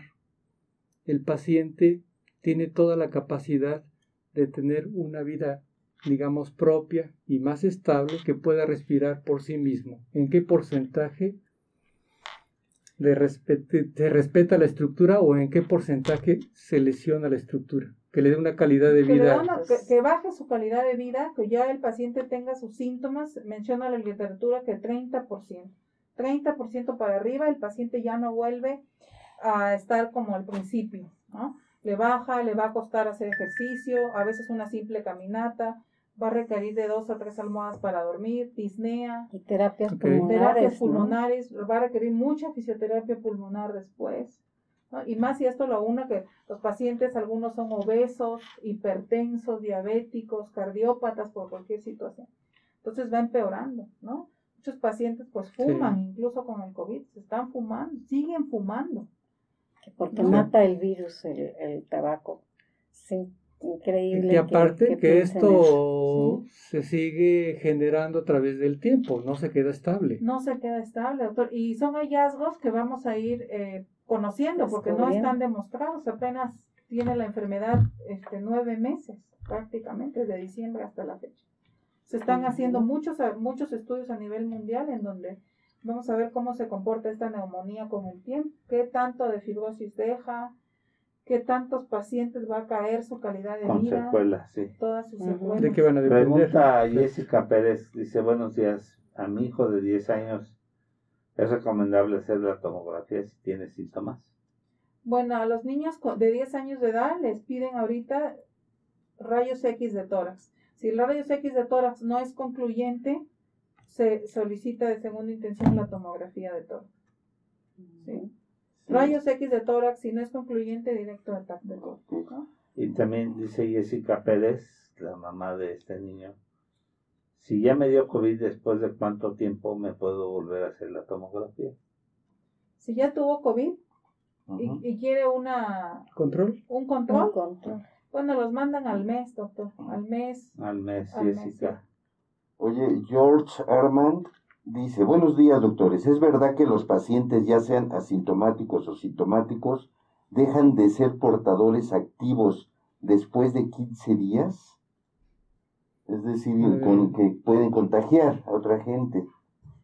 el paciente tiene toda la capacidad de tener una vida, digamos, propia y más estable que pueda respirar por sí mismo. ¿En qué porcentaje respete- se respeta la estructura o en qué porcentaje se lesiona la estructura? Que le dé una calidad de Que, vida. una- que, que baje su calidad de vida, que ya el paciente tenga sus síntomas, menciona la literatura que 30%. 30% para arriba, el paciente ya no vuelve a estar como al principio, ¿no? Le baja, le va a costar hacer ejercicio, a veces una simple caminata, va a requerir de dos a tres almohadas para dormir, disnea, Y terapias Ok. pulmonares. terapias ¿no? pulmonares, va a requerir mucha fisioterapia pulmonar después. ¿no? Y más si esto lo une que los pacientes, algunos son obesos, hipertensos, diabéticos, cardiópatas por cualquier situación. Entonces va empeorando, ¿no? Muchos pacientes pues fuman, incluso con el COVID, se están fumando, siguen fumando. que Porque No. mata el virus, el, el tabaco. Sí, increíble. Y aparte que, esto se sigue generando a través del tiempo, no se queda estable. No se queda estable, doctor. Y son hallazgos que vamos a ir eh, conociendo porque no están demostrados. Apenas tiene la enfermedad este, nueve meses prácticamente, desde diciembre hasta la fecha. Se están haciendo muchos, muchos estudios a nivel mundial en donde vamos a ver cómo se comporta esta neumonía con el tiempo, qué tanto de fibrosis deja, qué tantos pacientes va a caer su calidad de Con vida, secuelas, sí. todas sus secuelas. ¿De qué van a depender? Pregunta Jessica Pérez, dice, buenos días, a mi hijo de 10 años, ¿es recomendable hacer la tomografía si tiene síntomas? Bueno, a los niños de 10 años de edad les piden ahorita rayos X de tórax. Si el rayos X de tórax no es concluyente, se solicita de segunda intención la tomografía de tórax. ¿sí? Rayos X de tórax, si no es concluyente, directo a TAC. Y también dice Jessica Pérez, la mamá de este niño, si ya me dio COVID, ¿después de cuánto tiempo me puedo volver a hacer la tomografía? Si ya tuvo COVID y, y quiere una, ¿Control? un Un control, control. bueno, los mandan al mes, doctor, al mes. Al mes, Al mes, Jessica. Oye, George Armand dice, buenos días doctores, ¿es verdad que los pacientes, ya sean asintomáticos o sintomáticos, dejan de ser portadores activos después de 15 días? Es decir, con, que pueden contagiar a otra gente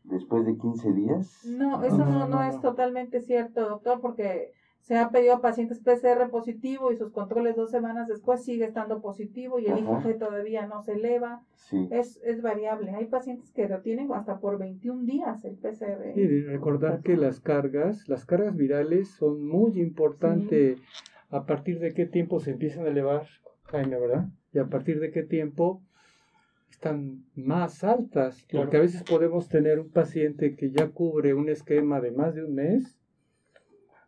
después de 15 días. No, eso no, No, no, no, es totalmente cierto, doctor, porque se ha pedido a pacientes PCR positivo y sus controles dos semanas después sigue estando positivo y el. IgG todavía no se eleva. Sí. Es, es variable. Hay pacientes que lo tienen hasta por 21 días el PCR. Y recordar que las cargas, las cargas virales son muy importantes. ¿A partir de qué tiempo se empiezan a elevar, Jaime, verdad? Y a partir de qué tiempo están más altas. Claro. Porque a veces podemos tener un paciente que ya cubre un esquema de más de un mes,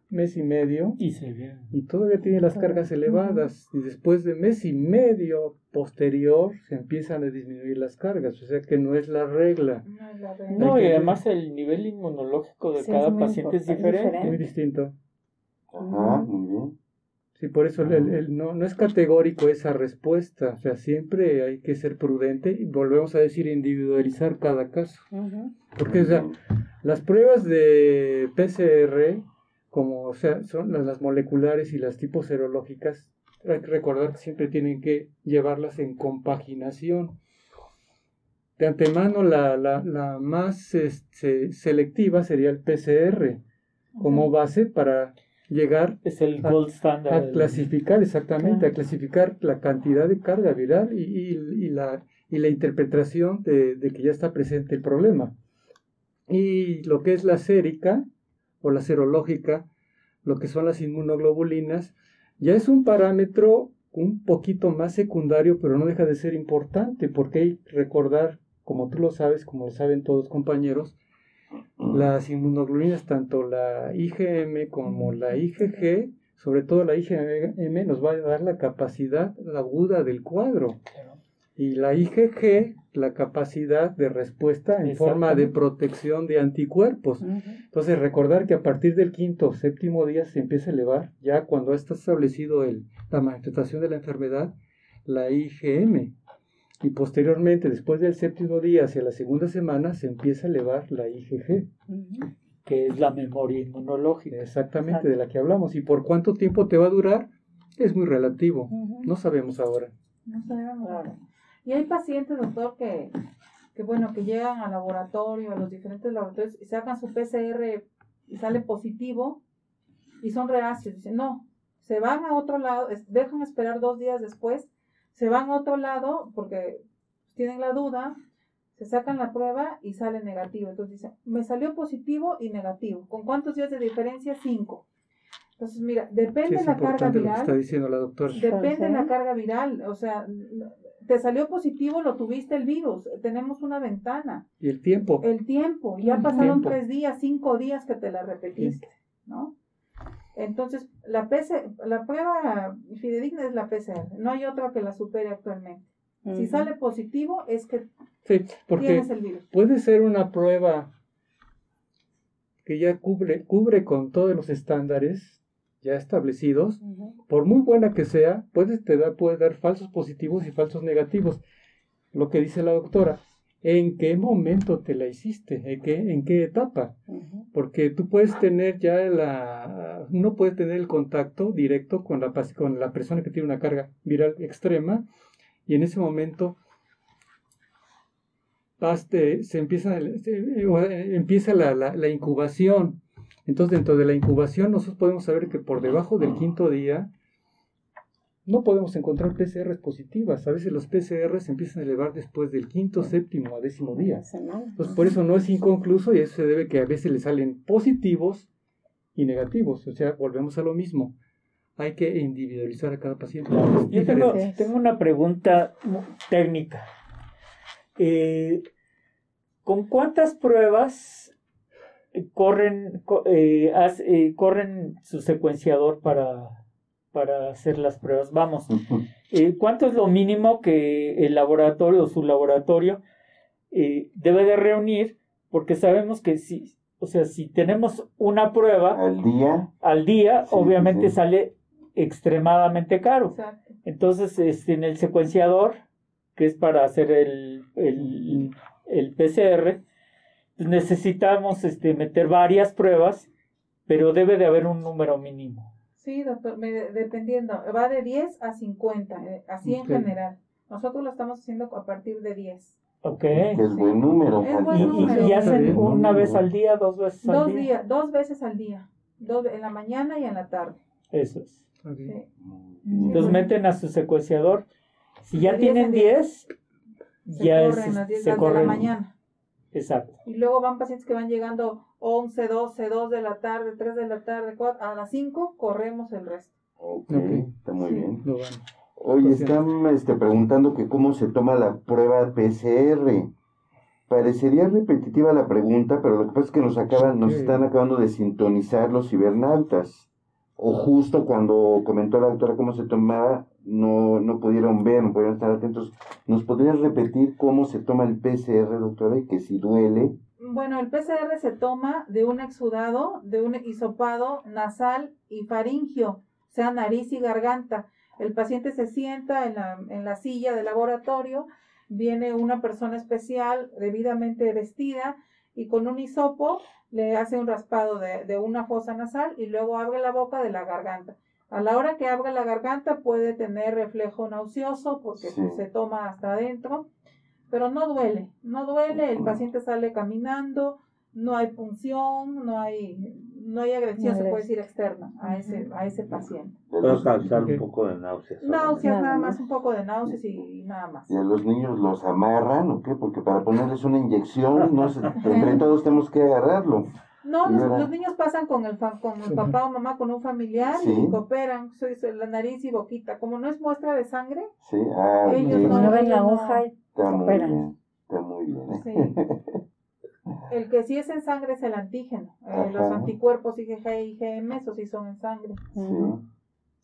mes y medio, Y se ve. y todavía tiene las cargas elevadas. Y después de mes y medio posterior se empiezan a disminuir las cargas. O sea que no es la regla. No es la regla. No, Hay y además el nivel inmunológico de Sí, cada es paciente es diferente. Muy distinto. Ajá, muy bien. Sí, por eso el- no, no es categórico esa respuesta. O sea, siempre hay que ser prudente y volvemos a decir individualizar cada caso. Porque o sea, las pruebas de PCR, como o sea, son las, moleculares y las tipos serológicas, hay que recordar que siempre tienen que llevarlas en compaginación. De antemano, la, la, la más este, selectiva sería el PCR como base para llegar Es el A- gold standard. a clasificar exactamente, a clasificar la cantidad de carga viral y, y- y la, y la interpretación de, de que ya está presente el problema. Y lo que es la sérica o la serológica, lo que son las inmunoglobulinas, ya es un parámetro un poquito más secundario, pero no deja de ser importante, porque hay que recordar, como tú lo sabes, como lo saben todos compañeros, las inmunoglobulinas, tanto la IgM como la IgG, sobre todo la IgM, nos va a dar la capacidad aguda del cuadro. Y la IgG, la capacidad de respuesta en forma de protección de anticuerpos. Entonces, recordar que a partir del quinto o séptimo día se empieza a elevar, ya cuando está establecido el, la manifestación de la enfermedad, la IgM. Y posteriormente, después del séptimo día, hacia la segunda semana, se empieza a elevar la IgG. Que es la memoria inmunológica. Exactamente, de la que hablamos. ¿Y por cuánto tiempo te va a durar? Es muy relativo. No sabemos ahora. No sabemos ahora. Y hay pacientes, doctor, que, que bueno, que llegan al laboratorio, a los diferentes laboratorios, y sacan su PCR y sale positivo, y son reacios. Dicen, no, se van a otro lado, dejan esperar dos días después, se van a otro lado porque tienen la duda, se sacan la prueba y sale negativo. Entonces dicen, me salió positivo y negativo. ¿Con cuántos días de diferencia? Cinco. Entonces, mira, depende de la carga viral. está diciendo la doctora. Depende de la carga viral. O sea, te salió positivo, lo tuviste el virus. Tenemos una ventana. Y el tiempo. El tiempo. Ya pasaron tres días, cinco días que te la repetiste, ¿no? Entonces, la, PC, la prueba fidedigna es la PCR. No hay otra que la supere actualmente. Si sale positivo, es que sí, porque tienes el virus. Puede ser una prueba que ya cubre, cubre con todos los estándares ya establecidos, por muy buena que sea, puede, te da, puede dar falsos positivos y falsos negativos. Lo que dice la doctora, ¿en qué momento te la hiciste? ¿En qué, en qué etapa? Porque tú puedes tener ya la, no puedes tener el contacto directo con la, con la persona que tiene una carga viral extrema y en ese momento se empieza, empieza la, la incubación entonces, dentro de la incubación, nosotros podemos saber que por debajo del quinto día no podemos encontrar PCRs positivas. A veces los PCRs se empiezan a elevar después del quinto, séptimo a décimo día. Entonces, por eso no es inconcluso y eso se debe que a veces le salen positivos y negativos. O sea, volvemos a lo mismo. Hay que individualizar a cada paciente. Yo tengo, una pregunta técnica. Eh, ¿Con cuántas pruebas corren, eh, eh, corren su secuenciador para, para hacer las pruebas. Vamos, eh, ¿cuánto es lo mínimo que el laboratorio o su laboratorio debe de reunir? Porque sabemos que si, o sea, si tenemos una prueba al día, al día obviamente sale extremadamente caro. Entonces, este, en el secuenciador, que es para hacer el, el, el PCR, necesitamos este, meter varias pruebas, pero debe de haber un número mínimo. Sí, doctor, dependiendo, va de 10 a 50, eh, así en general. Nosotros lo estamos haciendo a partir de 10. Ok. Es buen número. ¿Y, hacen una vez al día, dos veces al día? Días, dos veces al día, dos, en la mañana y en la tarde. Eso es. Entonces meten a su secuenciador. Si ya tienen 10, ya es, se corren. De la mañana. Exacto. Y luego van pacientes que van llegando 11, 12, 2 de la tarde, 3 de la tarde, 4, a las 5 corremos el resto. Ok, está muy bien. Oye, están este, preguntando que cómo se toma la prueba PCR. Parecería repetitiva la pregunta, pero lo que pasa es que nos acaban, nos están acabando de sintonizar los cibernautas. O justo cuando comentó la doctora cómo se tomaba, no, no pudieron ver, no pudieron estar atentos. ¿Nos podrías repetir cómo se toma el PCR, doctora, y que si duele? Bueno, el PCR se toma de un exudado, de un hisopado nasal y faringio, o sea, nariz y garganta. El paciente se sienta en la, en la silla del laboratorio, viene una persona especial, debidamente vestida, y con un hisopo le hace un raspado de, de una fosa nasal y luego abre la boca de la garganta. A la hora que abra la garganta puede tener reflejo nauseoso porque se toma hasta adentro, pero no duele, no duele, el paciente sale caminando, no hay punción, no hay, no hay agresión, se puede decir externa a ese, a ese paciente. Puede causar un poco de náuseas. Náuseas, nada más, un poco de náuseas y nada más. ¿Y a los niños los amarran o qué? Porque para ponerles una inyección, no <laughs> entre todos tenemos que agarrarlo. No, los, niños pasan con el, con el papá o mamá, con un familiar y cooperan, soy, la nariz y boquita. Como no es muestra de sangre, sí. ah, ellos no, ven la hoja y está muy bien, está muy bien. Sí. <laughs> El que sí es en sangre es el antígeno. Eh, los anticuerpos IgG y IgM, esos sí son en sangre. Sí.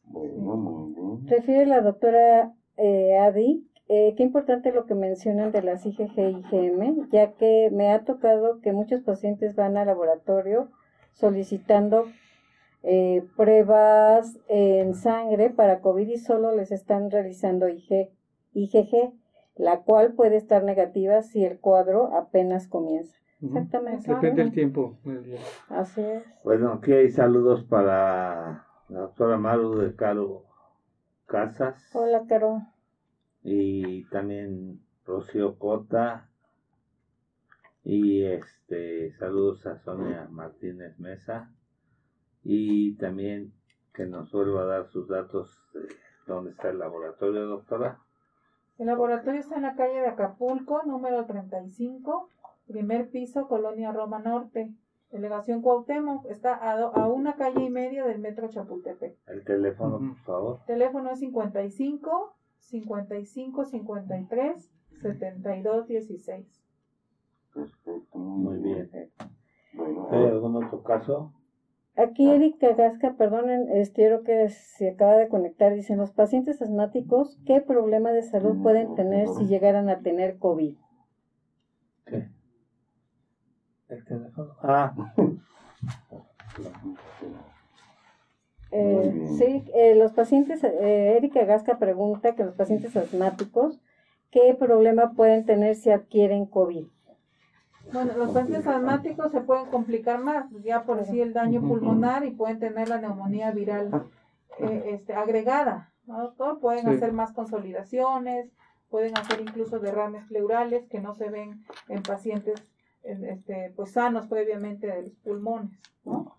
Bueno, muy bien. Refiere la doctora eh, Adi eh, qué importante lo que mencionan de las IgG y IgM, ya que me ha tocado que muchos pacientes van al laboratorio solicitando eh, pruebas en sangre para COVID y solo les están realizando IG, IgG, la cual puede estar negativa si el cuadro apenas comienza. Exactamente. Depende del tiempo. Así es. Bueno, aquí hay saludos para la doctora Maru de Caro Casas Hola, Caro. Y también Rocío Cota y este saludos a Sonia Martínez Mesa y también que nos vuelva a dar sus datos de dónde está el laboratorio, doctora. El laboratorio está en la calle de Acapulco, número 35, primer piso, Colonia Roma Norte. Delegación Cuauhtémoc está a, do- a una calle y media del metro Chapultepec. El teléfono, por favor. Teléfono es 55 55 53 72 16. Perfecto, Muy bien. Bueno, ¿Hay algún otro caso? Aquí Erika Gasca, perdonen, este, creo que se acaba de conectar, dicen, los pacientes asmáticos, ¿qué problema de salud pueden tener si llegaran a tener COVID? ¿Qué? ¿El teléfono? Ah, <laughs> Eh, sí, eh, los pacientes, eh, Erika Gasca pregunta que los pacientes asmáticos, ¿qué problema pueden tener si adquieren COVID? Bueno, los pacientes asmáticos se pueden complicar más, ya por sí el daño pulmonar y pueden tener la neumonía viral eh, este, agregada. ¿no, doctor? Pueden Sí. hacer más consolidaciones, pueden hacer incluso derrames pleurales que no se ven en pacientes en, este, pues sanos previamente de los pulmones. ¿no?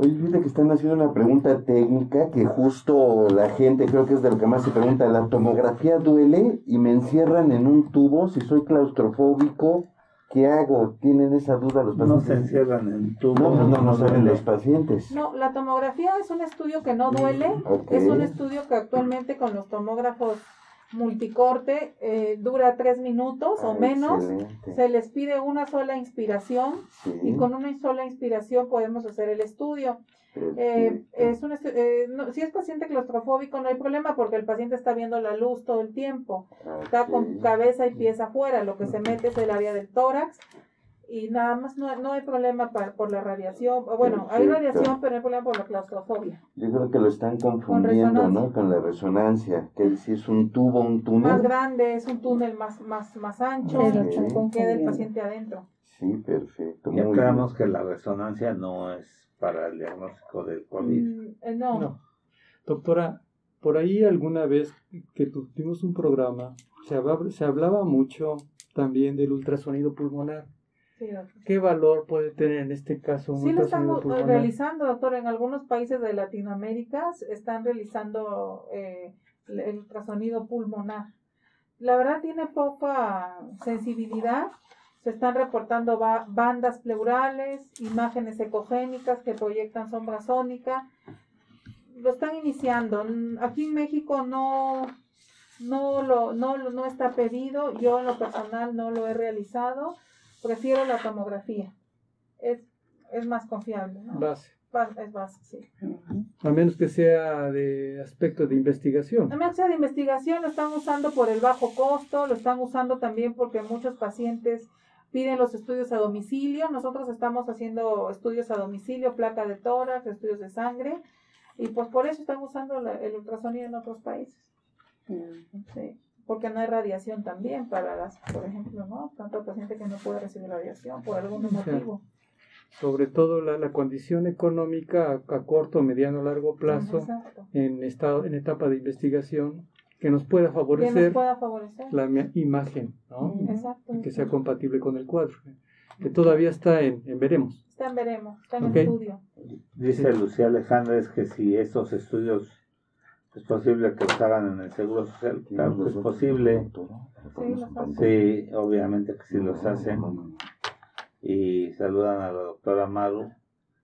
Oye, fíjate que están haciendo una pregunta técnica que justo la gente creo que es de lo que más se pregunta. ¿La tomografía duele y me encierran en un tubo? Si soy claustrofóbico, ¿qué hago? ¿Tienen esa duda los no pacientes? se encierran en tu No, pues no, no saben los pacientes. No, la tomografía es un estudio que no duele, es un estudio que actualmente con los tomógrafos multicorte eh, dura tres minutos o Ah, menos. excelente. Se les pide una sola inspiración Sí, y con una sola inspiración podemos hacer el estudio. Eh, es un estu- eh, no- si es paciente claustrofóbico no hay problema porque el paciente está viendo la luz todo el tiempo, está con Ok. cabeza y pies afuera, lo que se mete es el área del tórax y nada más no, no hay problema pa- por la radiación, bueno, hay radiación pero no hay problema por la claustrofobia. Yo creo que lo están confundiendo, ¿no? resonancia. Con la resonancia, que si es un tubo, un Más túnel. grande es un túnel más, más, más ancho, están queda el paciente adentro. Sí, perfecto. Y Muy aclaramos que la resonancia no es para el diagnóstico del COVID. Mm, eh, no. No. Doctora, por ahí alguna vez que tuvimos un programa, se hablaba, se hablaba mucho también del ultrasonido pulmonar. Sí. ¿Qué valor puede tener en este caso un Sí lo estamos eh, realizando, doctor. En algunos países de Latinoamérica están realizando eh, el ultrasonido pulmonar. La verdad tiene poca sensibilidad. Se están reportando ba- bandas pleurales, imágenes ecogénicas que proyectan sombra sónica. Lo están iniciando. Aquí en México no, no, lo, no, no está pedido. Yo en lo personal no lo he realizado. Prefiero la tomografía. Es, es más confiable. ¿no? Base. Ba- Es base, sí. A menos que sea de aspecto de investigación. La mesa de investigación lo están usando por el bajo costo, lo están usando también porque muchos pacientes piden los estudios a domicilio. Nosotros estamos haciendo estudios a domicilio, placa de tórax, estudios de sangre, y pues por eso están usando la- el ultrasonido en otros países. Sí, porque no hay radiación también para las, por ejemplo, ¿no? Tanto paciente que no puede recibir radiación por algún O sea, motivo. Sobre todo la, la condición económica a, a corto, mediano, largo plazo Exacto. en, estado, en etapa de investigación que nos pueda Que nos favorecer pueda favorecer. la imagen, ¿no? Exacto. que sea compatible con el cuadro, que todavía está en, en veremos. Está en veremos, está en Ok. estudio. Dice Lucía Alejandra es que si estos estudios es posible que los hagan en el Seguro Social, claro que es posible. Sí, obviamente que sí los hacen. Y saludan a la doctora Maru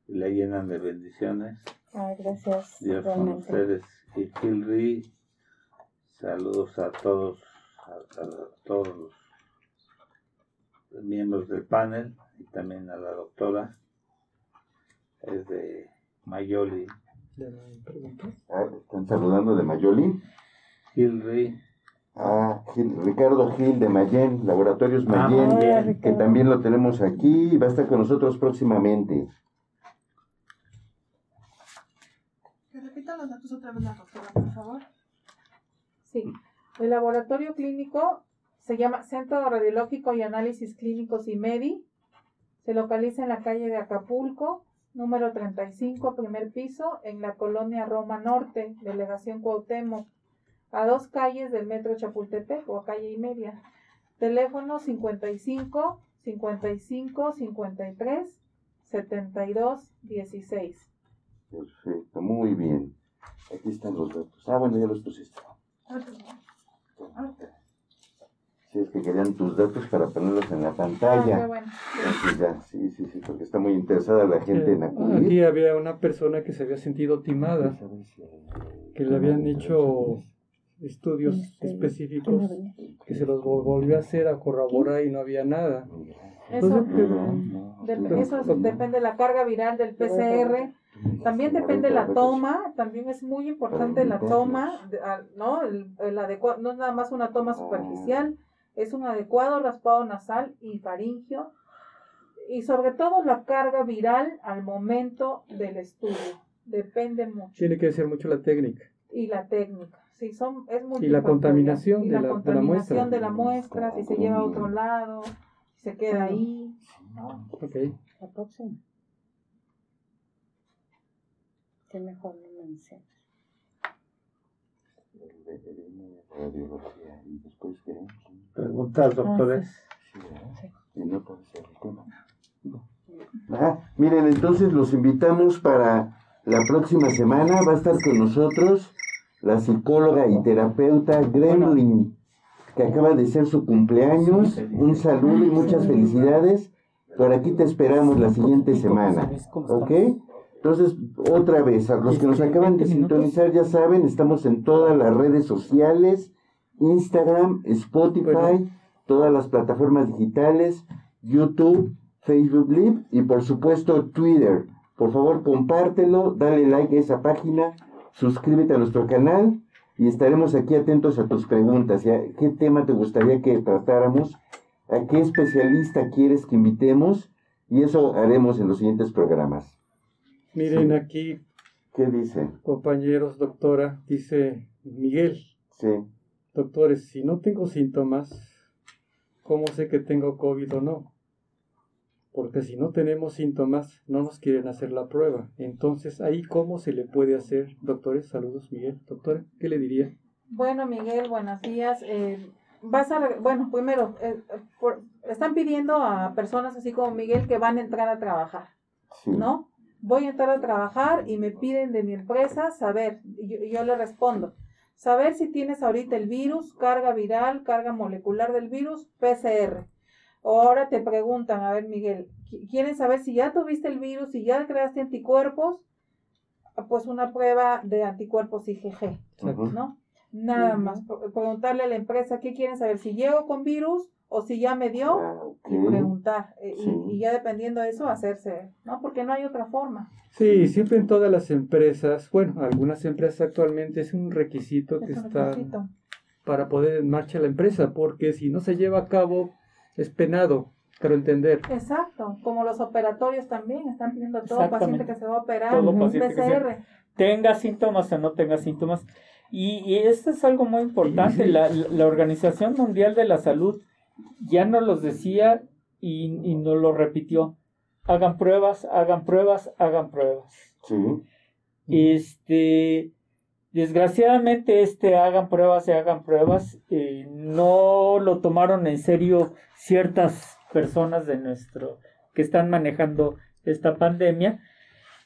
y la llenan de bendiciones. Ah, gracias. Dios con ustedes. Y Kilri, saludos a todos, a, a todos los miembros del panel y también a la doctora. Es de Mayoli. Ya no hay preguntas. Ah, Están saludando de Mayoli. Kilri, a Gil- Ricardo Gil de Mayen, Laboratorios Mayen, bien. Hola, que también lo tenemos aquí y va a estar con nosotros próximamente. Que repita los datos otra vez la doctora, por favor. Sí, el laboratorio clínico se llama Centro Radiológico y Análisis Clínicos y MEDI. Se localiza en la calle de Acapulco, número 35, primer piso, en la colonia Roma Norte, delegación Cuauhtémoc, a dos calles del metro Chapultepec o a calle y media. Teléfono 55 55 53 72 16. Perfecto, muy bien. Aquí están los datos. Ah, bueno, ya los pusiste. Si es que querían tus datos para ponerlos en la Ah, pantalla. bueno. Entonces ya, sí, sí, sí, porque está muy interesada la gente en Aquí acudir. había una persona que se había sentido timada, que le habían hecho estudios Este, específicos que se los vol- volvió a hacer a corroborar y no había nada. Eso, Entonces, eso es- depende de la carga viral del PCR. También depende la toma, también es muy importante la toma, ¿no? El, el adecua- no es nada más una toma superficial, es un adecuado raspado nasal y faringio y sobre todo la carga viral al momento del estudio. Depende mucho. Tiene que ser mucho la técnica. Y la técnica. Sí, son, es Y la contaminación Y de la la- de la contaminación muestra. de la muestra, si se lleva a otro lado, si se queda ahí. ¿no? Ok. La próxima. Que mejor no menciones. Radiología, y después qué? Preguntas, doctores. Sí, no puede ser el tema. Ah, miren, entonces los invitamos para la próxima semana. Va a estar con nosotros la psicóloga y terapeuta Gremlin, que acaba de ser su cumpleaños. Un saludo y muchas felicidades. Por aquí te esperamos la siguiente semana. ¿Ok? Entonces, otra vez, a los que nos acaban de sintonizar, ya saben, estamos en todas las redes sociales, Instagram, Spotify, Bueno. todas las plataformas digitales, YouTube, Facebook Live y por supuesto Twitter. Por favor, compártelo, dale like a esa página, suscríbete a nuestro canal y estaremos aquí atentos a tus preguntas. ¿Qué tema te gustaría que tratáramos? ¿A qué especialista quieres que invitemos? Y eso haremos en los siguientes programas. Miren aquí, ¿Qué dice? compañeros, doctora, dice Miguel, Sí. Doctores, si no tengo síntomas, ¿cómo sé que tengo COVID o no? Porque si no tenemos síntomas, no nos quieren hacer la prueba. Entonces, ahí cómo se le puede hacer, doctores, saludos Miguel, doctora, ¿qué le diría? Bueno, Miguel, buenos días. Eh, vas a, bueno, primero, eh, por- están pidiendo a personas así como Miguel que van a entrar a trabajar, Sí. ¿no? Voy a entrar a trabajar y me piden de mi empresa saber, yo le respondo, saber si tienes ahorita el virus, carga viral, carga molecular del virus, PCR. Ahora te preguntan, a ver, Miguel, qui- quieren saber si ya tuviste el virus, si ya creaste anticuerpos, Ah, pues una prueba de anticuerpos IgG. Nada más, pre- preguntarle a la empresa qué quieren saber, si llego con virus o si ya me dio Ah, y preguntar. eh, y- y, ya dependiendo de eso hacerse, ¿no? Porque no hay otra forma. Sí, siempre en todas las empresas, bueno, algunas empresas actualmente es un requisito que Es un está requisito. para poder en marcha la empresa, porque si no se lleva a cabo es penado, quiero entender. Exacto, como los operatorios también, están pidiendo a todo paciente que se va a operar Todo un que se- PCR. tenga síntomas o no tenga síntomas. Y, y esto es algo muy importante. La- la Organización Mundial de la Salud ya nos los decía y, y nos lo repitió. Hagan pruebas, hagan pruebas, hagan pruebas. Sí. Este, desgraciadamente, este hagan pruebas y hagan pruebas, eh, no lo tomaron en serio ciertas personas de nuestro que están manejando esta pandemia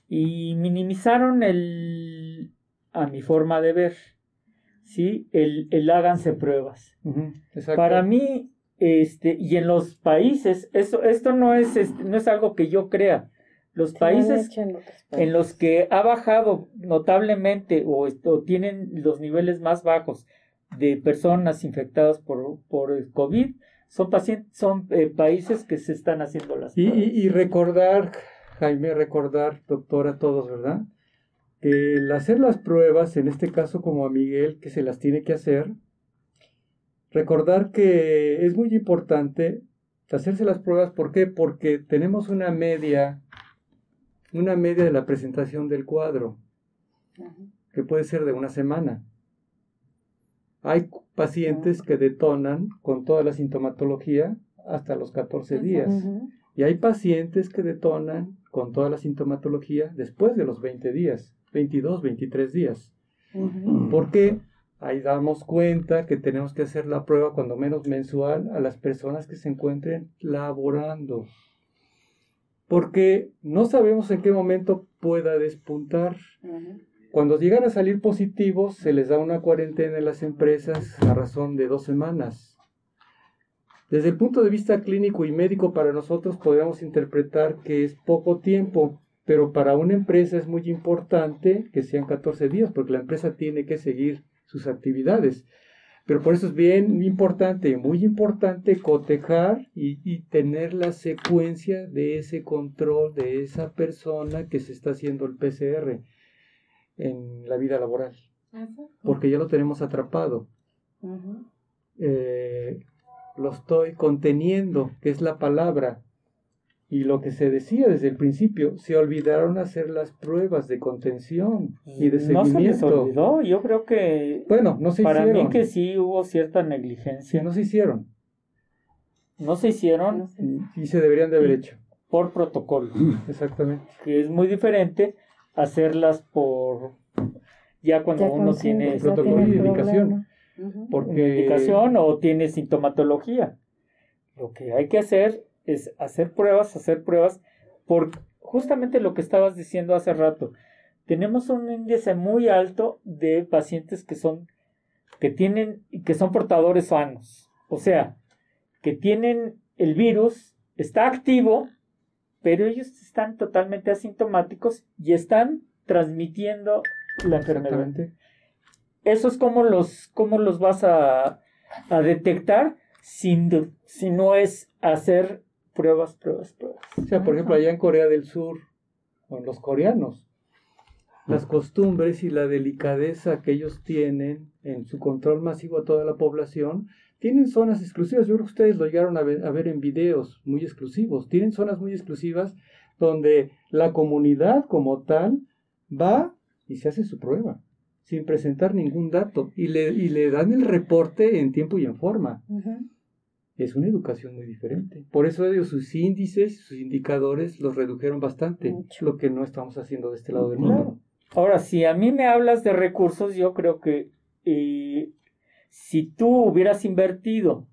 y minimizaron el, a mi forma de ver, sí, el, el háganse pruebas. Para mí, este, y en los países, esto, esto no es, este, no es algo que yo crea. Los países en los que ha bajado notablemente o, o tienen los niveles más bajos de personas infectadas por, por el COVID, son, pacientes, son eh, países que se están haciendo las Y, pruebas. y- y recordar, Jaime, recordar, doctor, a todos, ¿verdad? Que el hacer las pruebas, en este caso como a Miguel, que se las tiene que hacer, recordar que es muy importante hacerse las pruebas. ¿Por qué? Porque tenemos una media, una media de la presentación del cuadro, que puede ser de una semana. Hay pacientes que detonan con toda la sintomatología hasta los 14 días. Y hay pacientes que detonan con toda la sintomatología después de los 20 días, 22, 23 días. Porque ahí damos cuenta que tenemos que hacer la prueba cuando menos mensual a las personas que se encuentren laborando. Porque no sabemos en qué momento pueda despuntar. Cuando llegan a salir positivos, se les da una cuarentena en las empresas a razón de dos semanas. Desde el punto de vista clínico y médico, para nosotros podemos interpretar que es poco tiempo, pero para una empresa es muy importante que sean 14 días, porque la empresa tiene que seguir sus actividades. Pero por eso es bien importante, muy importante cotejar y, y, tener la secuencia de ese control de esa persona que se está haciendo el PCR en la vida laboral. Porque ya lo tenemos atrapado. eh, lo estoy conteniendo, que es la palabra. Y lo que se decía desde el principio, se olvidaron hacer las pruebas de contención y de seguimiento. No se les olvidó, yo creo que... Bueno, no se para hicieron. mí que sí hubo cierta negligencia. No se hicieron. No se hicieron Y se deberían de haber hecho. por protocolo, <laughs> Exactamente. que es muy diferente hacerlas por... Ya cuando Ya uno tiene protocolo tiene y indicación. problema. Ujú. Porque indicación o tiene sintomatología. Lo que hay que hacer es hacer pruebas, hacer pruebas, por justamente lo que estabas diciendo hace rato. Tenemos un índice muy alto de pacientes que son que tienen que son portadores sanos, o sea, que tienen el virus, está activo, pero ellos están totalmente asintomáticos y están transmitiendo la enfermedad. Eso es como los, los vas a, a detectar si no es hacer pruebas, pruebas, pruebas. O sea, por ejemplo, allá en Corea del Sur, con los coreanos, las costumbres y la delicadeza que ellos tienen en su control masivo a toda la población, tienen zonas exclusivas. Yo creo que ustedes lo llegaron a ver, a ver en videos muy exclusivos. Tienen zonas muy exclusivas donde la comunidad como tal va y se hace su prueba sin presentar ningún dato y le, y le dan el reporte en tiempo y en forma. Es una educación muy diferente. Por eso ellos sus índices, sus indicadores los redujeron bastante, Mucho. lo que no estamos haciendo de este lado del Claro. mundo. Ahora, si a mí me hablas de recursos, yo creo que eh, si tú hubieras invertido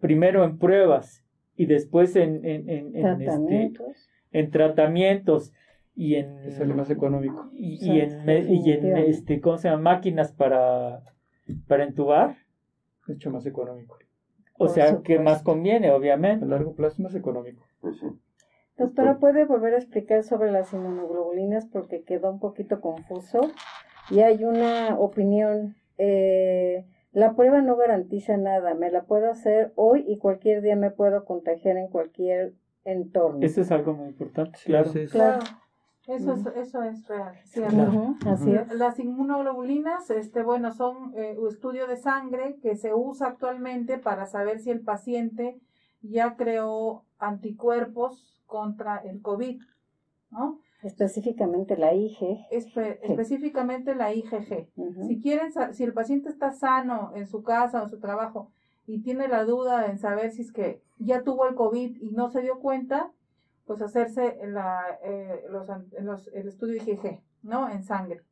primero en pruebas y después en, en, en- en, este, Tratamientos. en tratamientos y en Que sale más económico. y, y en, y este ¿cómo se llama? máquinas para para entubar Mucho más económico. O sea que más conviene A obviamente largo plazo es más económico. Pues sí. Doctora, ¿puede volver a explicar sobre las inmunoglobulinas porque quedó un poquito confuso? Y hay una opinión. eh, la prueba no garantiza nada. Me la puedo hacer hoy y cualquier día me puedo contagiar en cualquier entorno. eso es algo muy importante Sí, claro Claro. Eso es, eso es real, cierto. Claro. Así es. Las inmunoglobulinas, este, bueno, son eh, un estudio de sangre que se usa actualmente para saber si el paciente ya creó anticuerpos contra el COVID, ¿no? Específicamente la IG. Espe- específicamente la IgG. Si quieren, si el paciente está sano en su casa o en su trabajo y tiene la duda en saber si es que ya tuvo el COVID y no se dio cuenta, pues hacerse la, eh, los, an- los- el estudio IgG, ¿no? En sangre.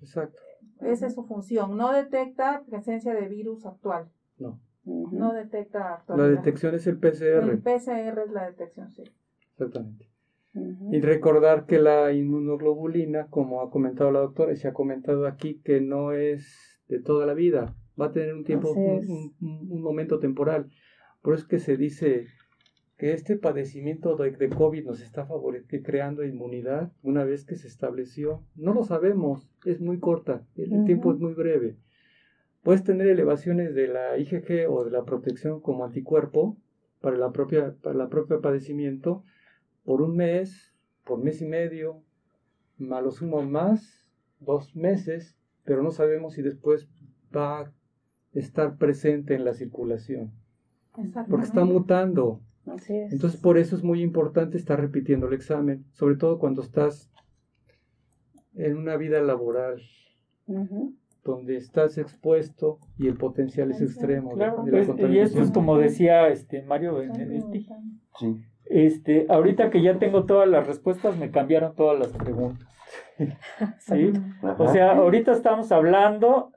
Exacto. Esa es su función. No detecta presencia de virus actual. No. No detecta La actualidad. detección es el PCR. El PCR es la detección, sí. Exactamente. Y recordar que la inmunoglobulina, como ha comentado la doctora y se ha comentado aquí, que no es de toda la vida, va a tener un tiempo, un- un momento temporal. Por eso es que se dice que este padecimiento de, de COVID nos está creando inmunidad una vez que se estableció. No lo sabemos, es muy corta, el Ujú. tiempo es muy breve. Puedes tener elevaciones de la IgG o de la protección como anticuerpo para la propia, para la propia padecimiento por un mes, por mes y medio, a lo sumo más, dos meses, pero no sabemos si después va estar presente en la circulación. Porque está mutando. Así es. Entonces, por eso es muy importante estar repitiendo el examen, sobre todo cuando estás en una vida laboral donde estás expuesto y el potencial es extremo de- Claro, de, la pues, y esto es como decía este Mario Benedetti. Sí. Este, ahorita que ya tengo todas las respuestas, me cambiaron todas las preguntas. <laughs> ¿sí? O sea, ahorita estamos hablando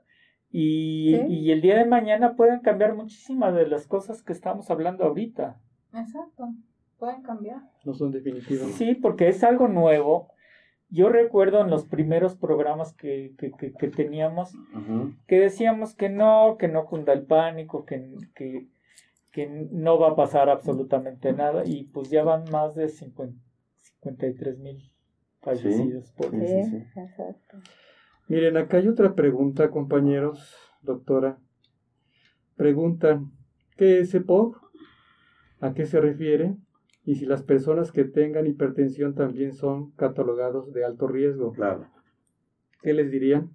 y, Sí. y el día de mañana pueden cambiar muchísimas de las cosas que estamos hablando ahorita. Exacto. Pueden cambiar. no son definitivas. Sí, porque es algo nuevo. Yo recuerdo en los primeros programas que, que, que- que teníamos que decíamos que no, que no cunda el pánico, que, que, que no va a pasar absolutamente nada y pues ya van más de 50 53 mil fallecidos por sí, sí. exacto. Miren, acá hay otra pregunta, compañeros, doctora. Preguntan, ¿qué es EPOC? ¿A qué se refiere? Y si las personas que tengan hipertensión también son catalogados de alto riesgo. Claro. ¿Qué les dirían?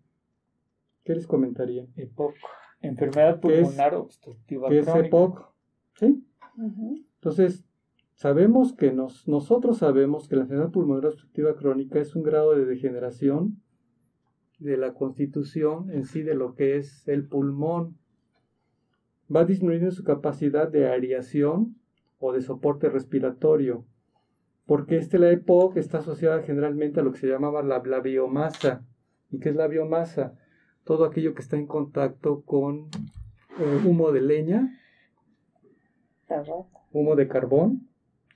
¿Qué les comentarían? EPOC, enfermedad ¿Qué es- pulmonar obstructiva ¿Qué es crónica. EPOC? ¿Sí? Entonces, sabemos que nos, nosotros sabemos que la enfermedad pulmonar obstructiva crónica es un grado de degeneración de la constitución en sí de lo que es el pulmón. Va disminuyendo su capacidad de aireación o de soporte respiratorio, porque este, la EPOC está asociada generalmente a lo que se llamaba la, la biomasa. ¿Y qué es la biomasa? Todo aquello que está en contacto con eh, humo de leña, humo de carbón,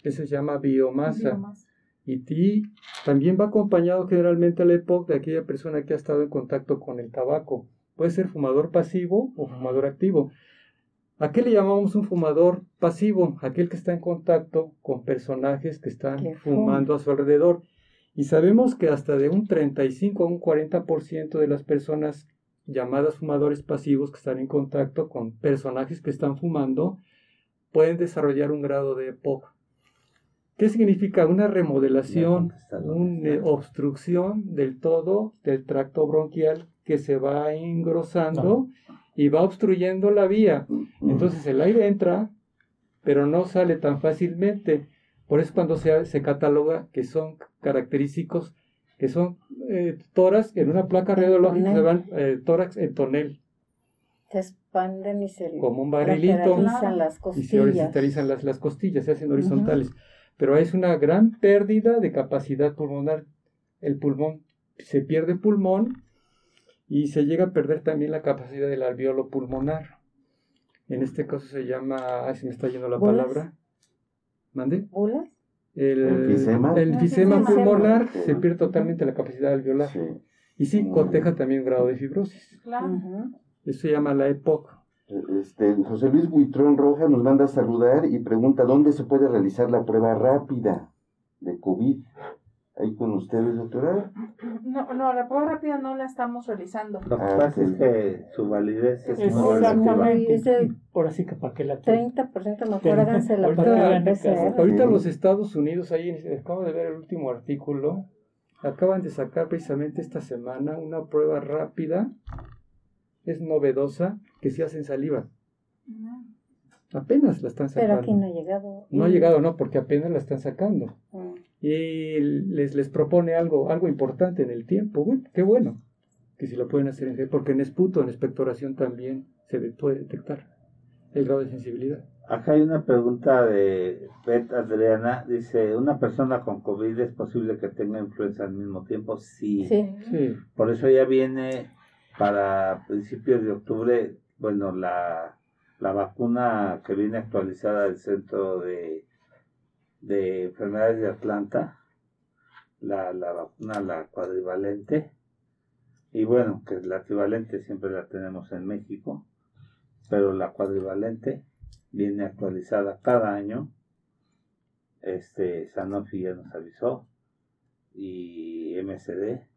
eso se llama biomasa. Biomasa. Y ti también va acompañado generalmente a la época de aquella persona que ha estado en contacto con el tabaco. Puede ser fumador pasivo o fumador activo. ¿A qué le llamamos un fumador pasivo? Aquel que está en contacto con personajes que están fumando a su alrededor. Y sabemos que hasta de un 35 a un 40% de las personas llamadas fumadores pasivos que están en contacto con personajes que están fumando pueden desarrollar un grado de EPOC. ¿Qué significa? Una remodelación, una obstrucción del todo del tracto bronquial que se va engrosando y va obstruyendo la vía. Entonces el aire entra, pero no sale tan fácilmente. Por eso cuando se, se cataloga que son característicos, que son eh, tórax en una placa radiológica, se van eh, tórax en tonel, Se expanden y se como un barrilito. las y se costillas. horizontalizan las, las costillas, se hacen horizontales. Pero es una gran pérdida de capacidad pulmonar. El pulmón, se pierde pulmón y se llega a perder también la capacidad del alveolo pulmonar. En este caso se llama, ay, se me está yendo la palabra. ¿Mande? ¿Bulas? El ¿Enfisema? el enfisema Enfisema. pulmonar se pierde totalmente la capacidad alveolar. Sí. Y sí, coteja también un grado de fibrosis. Claro. Eso se llama la EPOC. Este, José Luis Buitrón Roja nos manda a saludar y pregunta dónde se puede realizar la prueba rápida de COVID. Ahí con ustedes, doctora. No, no, la prueba rápida no la estamos realizando. Lo que Ah, pasa ok. es que su validez es muy Exactamente. relativa. Es el Ahora sí que para qué la quiero. 30% mejor háganse la ahorita prueba. PCR. Ahorita Sí. los Estados Unidos, ahí acabo de ver el último artículo, acaban de sacar precisamente esta semana una prueba rápida, es novedosa, que se hace en saliva. Apenas la están Pero sacando. aquí no ha llegado. No ha llegado, no, porque apenas la están sacando. Mm. Y les, les propone algo, algo importante en el tiempo. Qué bueno que si lo pueden hacer en porque en esputo, en expectoración también se de- puede detectar el grado de sensibilidad. Acá hay una pregunta de Beth Adriana. Dice, ¿una persona con COVID es posible que tenga influenza al mismo tiempo? Sí. Sí. Sí, Por eso ya viene para principios de octubre, bueno, la, la vacuna que viene actualizada del Centro de, de Enfermedades de Atlanta, la, la vacuna, la cuadrivalente, y bueno, que la trivalente siempre la tenemos en México, pero la cuadrivalente viene actualizada cada año. Este, Sanofi ya nos avisó, y MSD,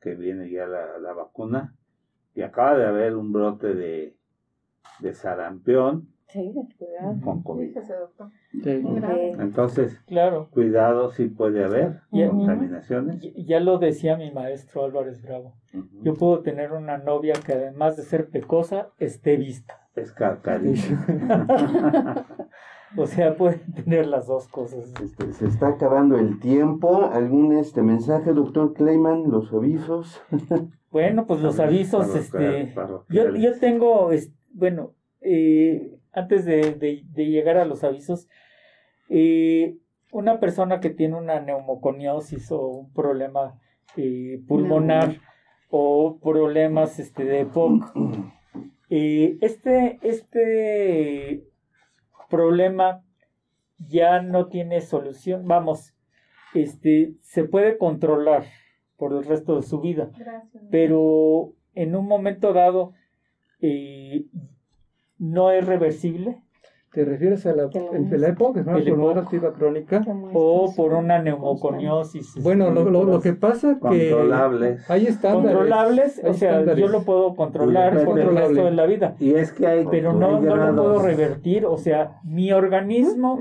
que viene ya la, la vacuna, y acaba de haber un brote de, de sarampión Sí, cuidado. con COVID. Sí. Entonces, Claro. cuidado si puede haber Ya- contaminaciones. Ya lo decía mi maestro Álvarez Bravo. Yo puedo tener una novia que además de ser pecosa, esté vista. Es. <laughs> O sea, puede tener las dos cosas. Este, se está acabando el tiempo. ¿Algún este mensaje, doctor Kleiman? Los avisos. Bueno, pues <laughs> los avisos, este, yo, yo tengo, es- bueno, eh, antes de, de- de llegar a los avisos, eh, una persona que tiene una neumoconiosis o un problema eh, pulmonar o problemas este, de EPOC, <clears throat> eh, este, este problema ya no tiene solución, vamos, este, se puede controlar por el resto de su vida Gracias. pero en un momento dado eh, no es reversible ¿Te refieres a la, el la época, ¿no? El pulmonar EPOC. activa crónica? o por una neumoconiosis. Bueno, lo, lo- lo que pasa que Controlables. hay estándares. controlables, hay o sea, estándares. yo lo puedo controlar por el resto de la vida, Y es que hay, pero no, no lo puedo revertir, o sea, mi organismo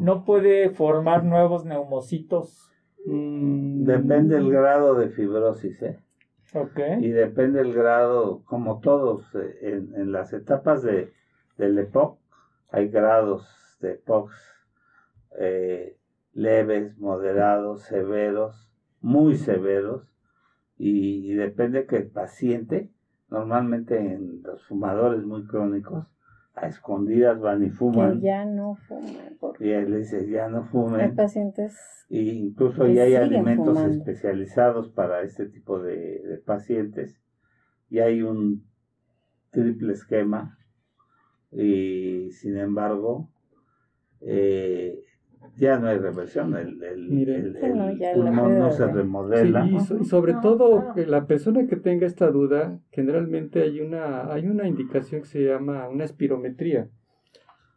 no puede formar nuevos neumocitos, Mm, Depende el grado de fibrosis, ¿eh? Y depende el grado, como todos, eh, en, en las etapas de, del EPOC, hay grados de EPOC eh, leves, moderados, severos, muy severos, y depende que el paciente, normalmente en los fumadores muy crónicos, a escondidas van y Que fuman, ya no fuman. Porque y él dice, ya no hay fumen, pacientes y incluso que ya hay alimentos fumando. especializados para este tipo de, de pacientes. Y hay un triple esquema. Y sin embargo, eh, ya no hay reversión. El, el, Mire. no, pulmón no se de- remodela. Sí, y, so- y sobre No, todo que la persona que tenga esta duda, generalmente hay una, hay una indicación que se llama una espirometría.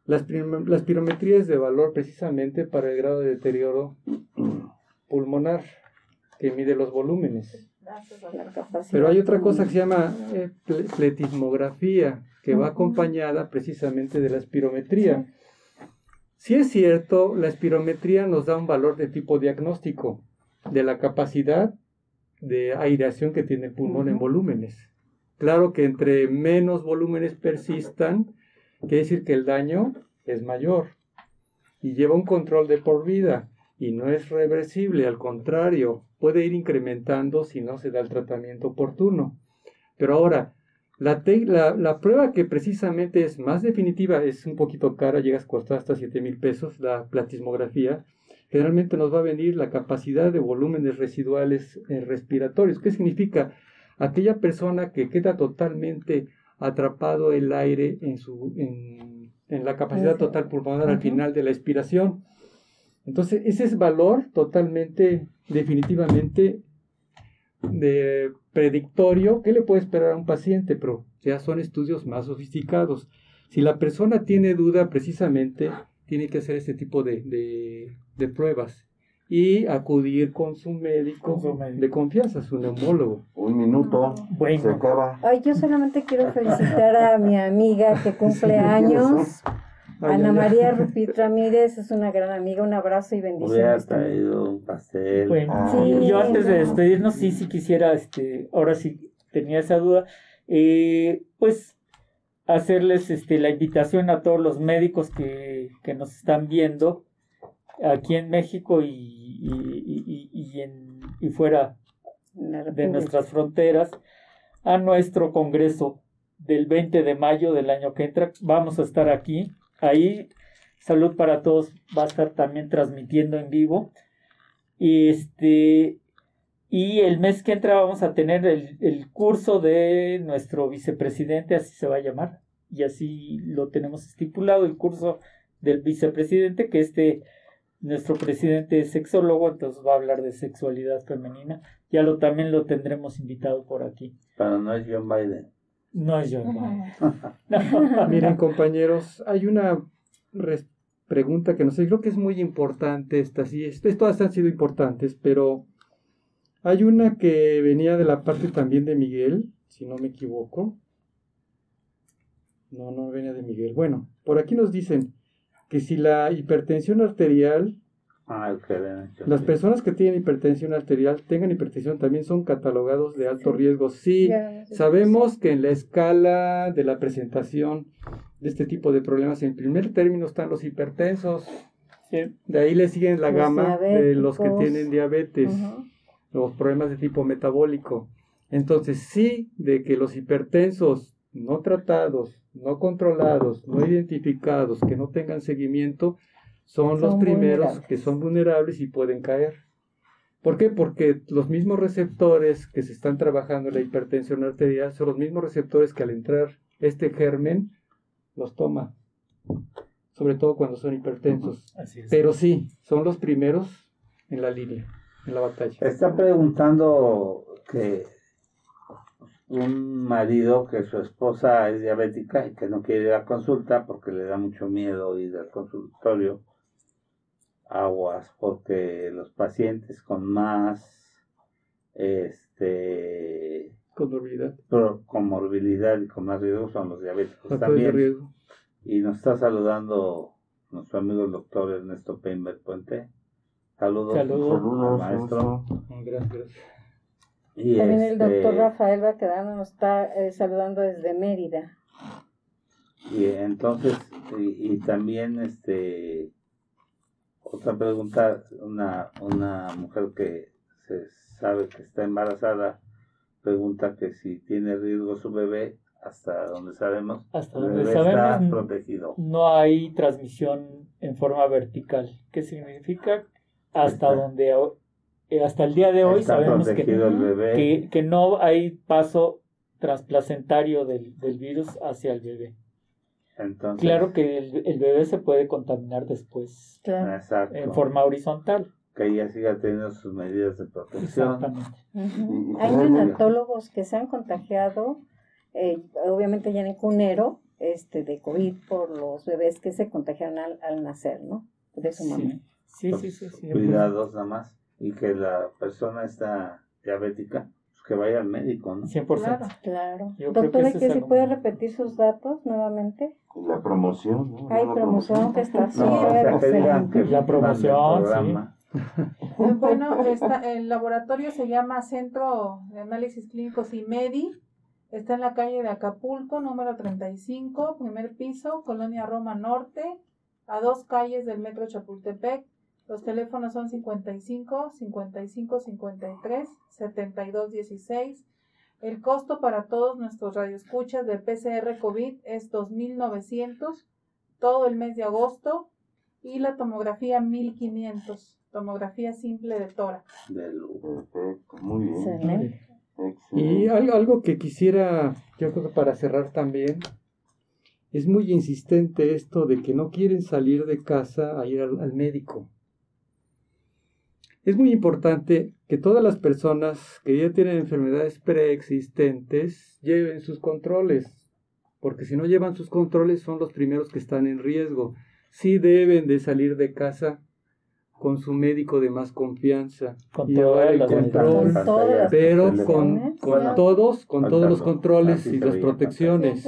La, la espirometría es de valor precisamente para el grado de deterioro pulmonar, que mide los volúmenes. Pero hay otra cosa que se llama eh, ple- pletismografía, que va acompañada precisamente de la espirometría. Si es cierto, la espirometría nos da un valor de tipo diagnóstico de la capacidad de aireación que tiene el pulmón en volúmenes. Claro que entre menos volúmenes persistan, quiere decir que el daño es mayor y lleva un control de por vida y no es reversible, al contrario, puede ir incrementando si no se da el tratamiento oportuno. Pero ahora, la, te- la, la prueba que precisamente es más definitiva, es un poquito cara, llega a costar hasta 7 mil pesos, la platismografía, generalmente nos va a venir la capacidad de volúmenes residuales eh, respiratorios. ¿Qué significa? Aquella persona que queda totalmente atrapado el aire en, su, en, en la capacidad total pulmonar al Ujú. final de la expiración. Entonces, ese es valor totalmente, definitivamente, de predictorio. ¿Qué le puede esperar a un paciente? Pero ya son estudios más sofisticados. Si la persona tiene duda, precisamente, tiene que hacer este tipo de, de- de pruebas y acudir con su médico, Con su médico. de confianza, su neumólogo. Un minuto. Se Bueno, acaba. Ay, yo solamente quiero felicitar a mi amiga que cumple años. Ay, Ana. María <laughs> Rupit Ramírez es una gran amiga, un abrazo y Hubiera bendiciones también. traído un pastel. bueno, Ah. y yo antes de no. despedirnos, sí, sí quisiera, este, ahora sí tenía esa duda, eh, pues hacerles este, la invitación a todos los médicos que, que nos están viendo aquí en México y, y, y- y- en, y fuera de nuestras fronteras a nuestro congreso del 20 de mayo del año que entra. Vamos a estar aquí. Ahí Salud para Todos va a estar también transmitiendo en vivo. Y este y el mes que entra vamos a tener el, el curso de nuestro vicepresidente, así se va a llamar, y así lo tenemos estipulado, el curso del vicepresidente, que este, nuestro presidente es sexólogo, entonces va a hablar de sexualidad femenina. Ya lo también lo tendremos invitado por aquí. Pero no es John Biden. No yo. Ujú. <laughs> Miren, compañeros, hay una pregunta que no sé, creo que es muy importante esta, sí, es- todas han sido importantes, pero hay una que venía de la parte también de Miguel, si no me equivoco. No, no venía de Miguel. Bueno, por aquí nos dicen que si la hipertensión arterial, Ah, las personas que tienen hipertensión arterial, tengan hipertensión, también son catalogados de alto Sí. riesgo. Sí, Ya, sabemos que en la escala de la presentación de este tipo de problemas, en primer término están los hipertensos. Sí. De ahí le siguen la Los gama de los que tienen diabetes. Los problemas de tipo metabólico. Entonces, sí, de que los hipertensos no tratados, no controlados, no identificados, que no tengan seguimiento, son, los primeros que son vulnerables y pueden caer. ¿Por qué? Porque los mismos receptores que se están trabajando en la hipertensión arterial son los mismos receptores que al entrar este germen los toma, sobre todo cuando son hipertensos. Así es. Pero sí, son los primeros en la línea, en la batalla. Está preguntando que un marido que su esposa es diabética y que no quiere ir a consulta porque le da mucho miedo ir al consultorio. Aguas, porque los pacientes con más este Comorbilidad. comorbilidad y con más riesgo son los diabéticos Factores de también. riesgo. Y nos está saludando nuestro amigo el doctor Ernesto Peinberg Puente. Saludos, Saludos. Saludos, maestro. Gracias, gracias. Y También el este, doctor Rafael Baquedano nos está eh, saludando desde Mérida. Y entonces, y, y también este otra pregunta, una, una mujer que se sabe que está embarazada, pregunta que si tiene riesgo su bebé, hasta donde sabemos, Hasta el donde bebé está sabemos, protegido. no hay transmisión en forma vertical. ¿Qué significa? Hasta Está- donde eh, hasta el día de hoy está sabemos que, que, que no hay paso transplacentario del, del virus hacia el bebé. Entonces, Claro que el, el bebé se puede contaminar después Claro. exacto, en forma horizontal. que ella siga teniendo sus medidas de protección. Exactamente. Hay neonatólogos que se han contagiado, eh, obviamente ya en cunero, este, de COVID por los bebés que se contagiaron al, al nacer, ¿no? De su mamá. Sí, sí, Pues, sí. sí, sí. Cuidados nada más. Y que la persona está diabética, que vaya al médico, ¿no? 100%. Claro. Claro. Yo creo Doctora, que ¿y ese que es si puede repetir sus datos nuevamente? La promoción, ¿no? Hay promoción que está No, súper o sea, que. La promoción. Eh, <laughs> Bueno, esta- el laboratorio se llama Centro de Análisis Clínicos y Medi. Está en la calle de Acapulco, número 35, primer piso, Colonia Roma Norte, a dos calles del Metro Chapultepec. Los teléfonos son 55 55 53 72 16. El costo para todos nuestros radioescuchas de PCR COVID es 2.900 todo el mes de agosto y la tomografía 1500, tomografía simple de tórax. Perfecto, muy bien. Excelente. Y algo que quisiera, yo creo que para cerrar también, es muy insistente esto de que no quieren salir de casa a ir al, al médico. Es muy importante que todas las personas que ya tienen enfermedades preexistentes lleven sus controles, porque si no llevan sus controles son los primeros que están en riesgo. Sí deben de salir de casa con su médico de más confianza Con y llevar el control Con pero con, todos, con todos los controles así y las protecciones.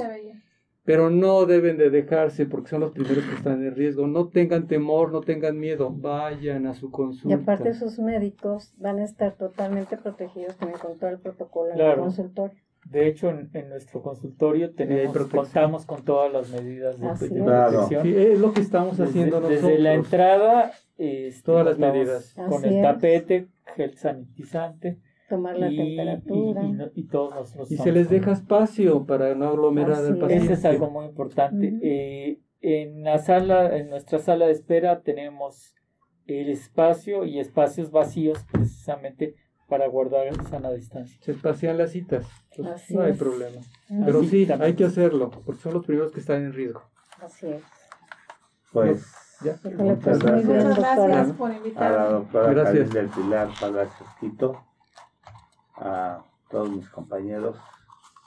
Pero no deben de dejarse porque son los primeros que están en riesgo. No tengan temor, no tengan miedo, vayan a su Y consulta. aparte sus médicos van a estar totalmente protegidos también con todo el protocolo en el Claro. consultorio. De hecho, en, en nuestro consultorio tenemos, contamos con todas las medidas de, de protección. Sí, es lo que estamos Desde, haciendo desde nosotros. la entrada, este, Todas las medidas. Con Así el es. tapete, gel sanitizante Tomar la y, temperatura. y- y no- y todos nosotros y se les deja espacio para no aglomerar al paciente. Ese es algo muy importante. Eh, en la sala, en nuestra sala de espera tenemos el espacio y espacios vacíos precisamente para guardar sana distancia. Se espacian las citas. Entonces, Así no hay es. problema. Pero sí, también. hay que hacerlo, porque son los primeros que están en riesgo. Así es. Pues ¿Ya? Híjole, Muchas pues gracias. bien, Muchas gracias por a la invitarme. doctora Gracias. Karin del Pilar Palacios Quito, a todos mis compañeros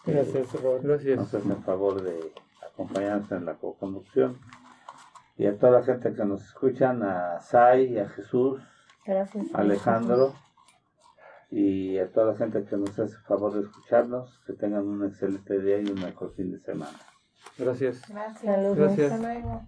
que Gracias, Robert. Gracias. nos hacen el favor de acompañarnos en la co-conducción y a toda la gente que nos escuchan, a Sai, a Jesús, Gracias. a Alejandro y a toda la gente que nos hace el favor de escucharnos, que tengan un excelente día y un mejor fin de semana. Gracias. Gracias. Saludos. Gracias. Hasta luego.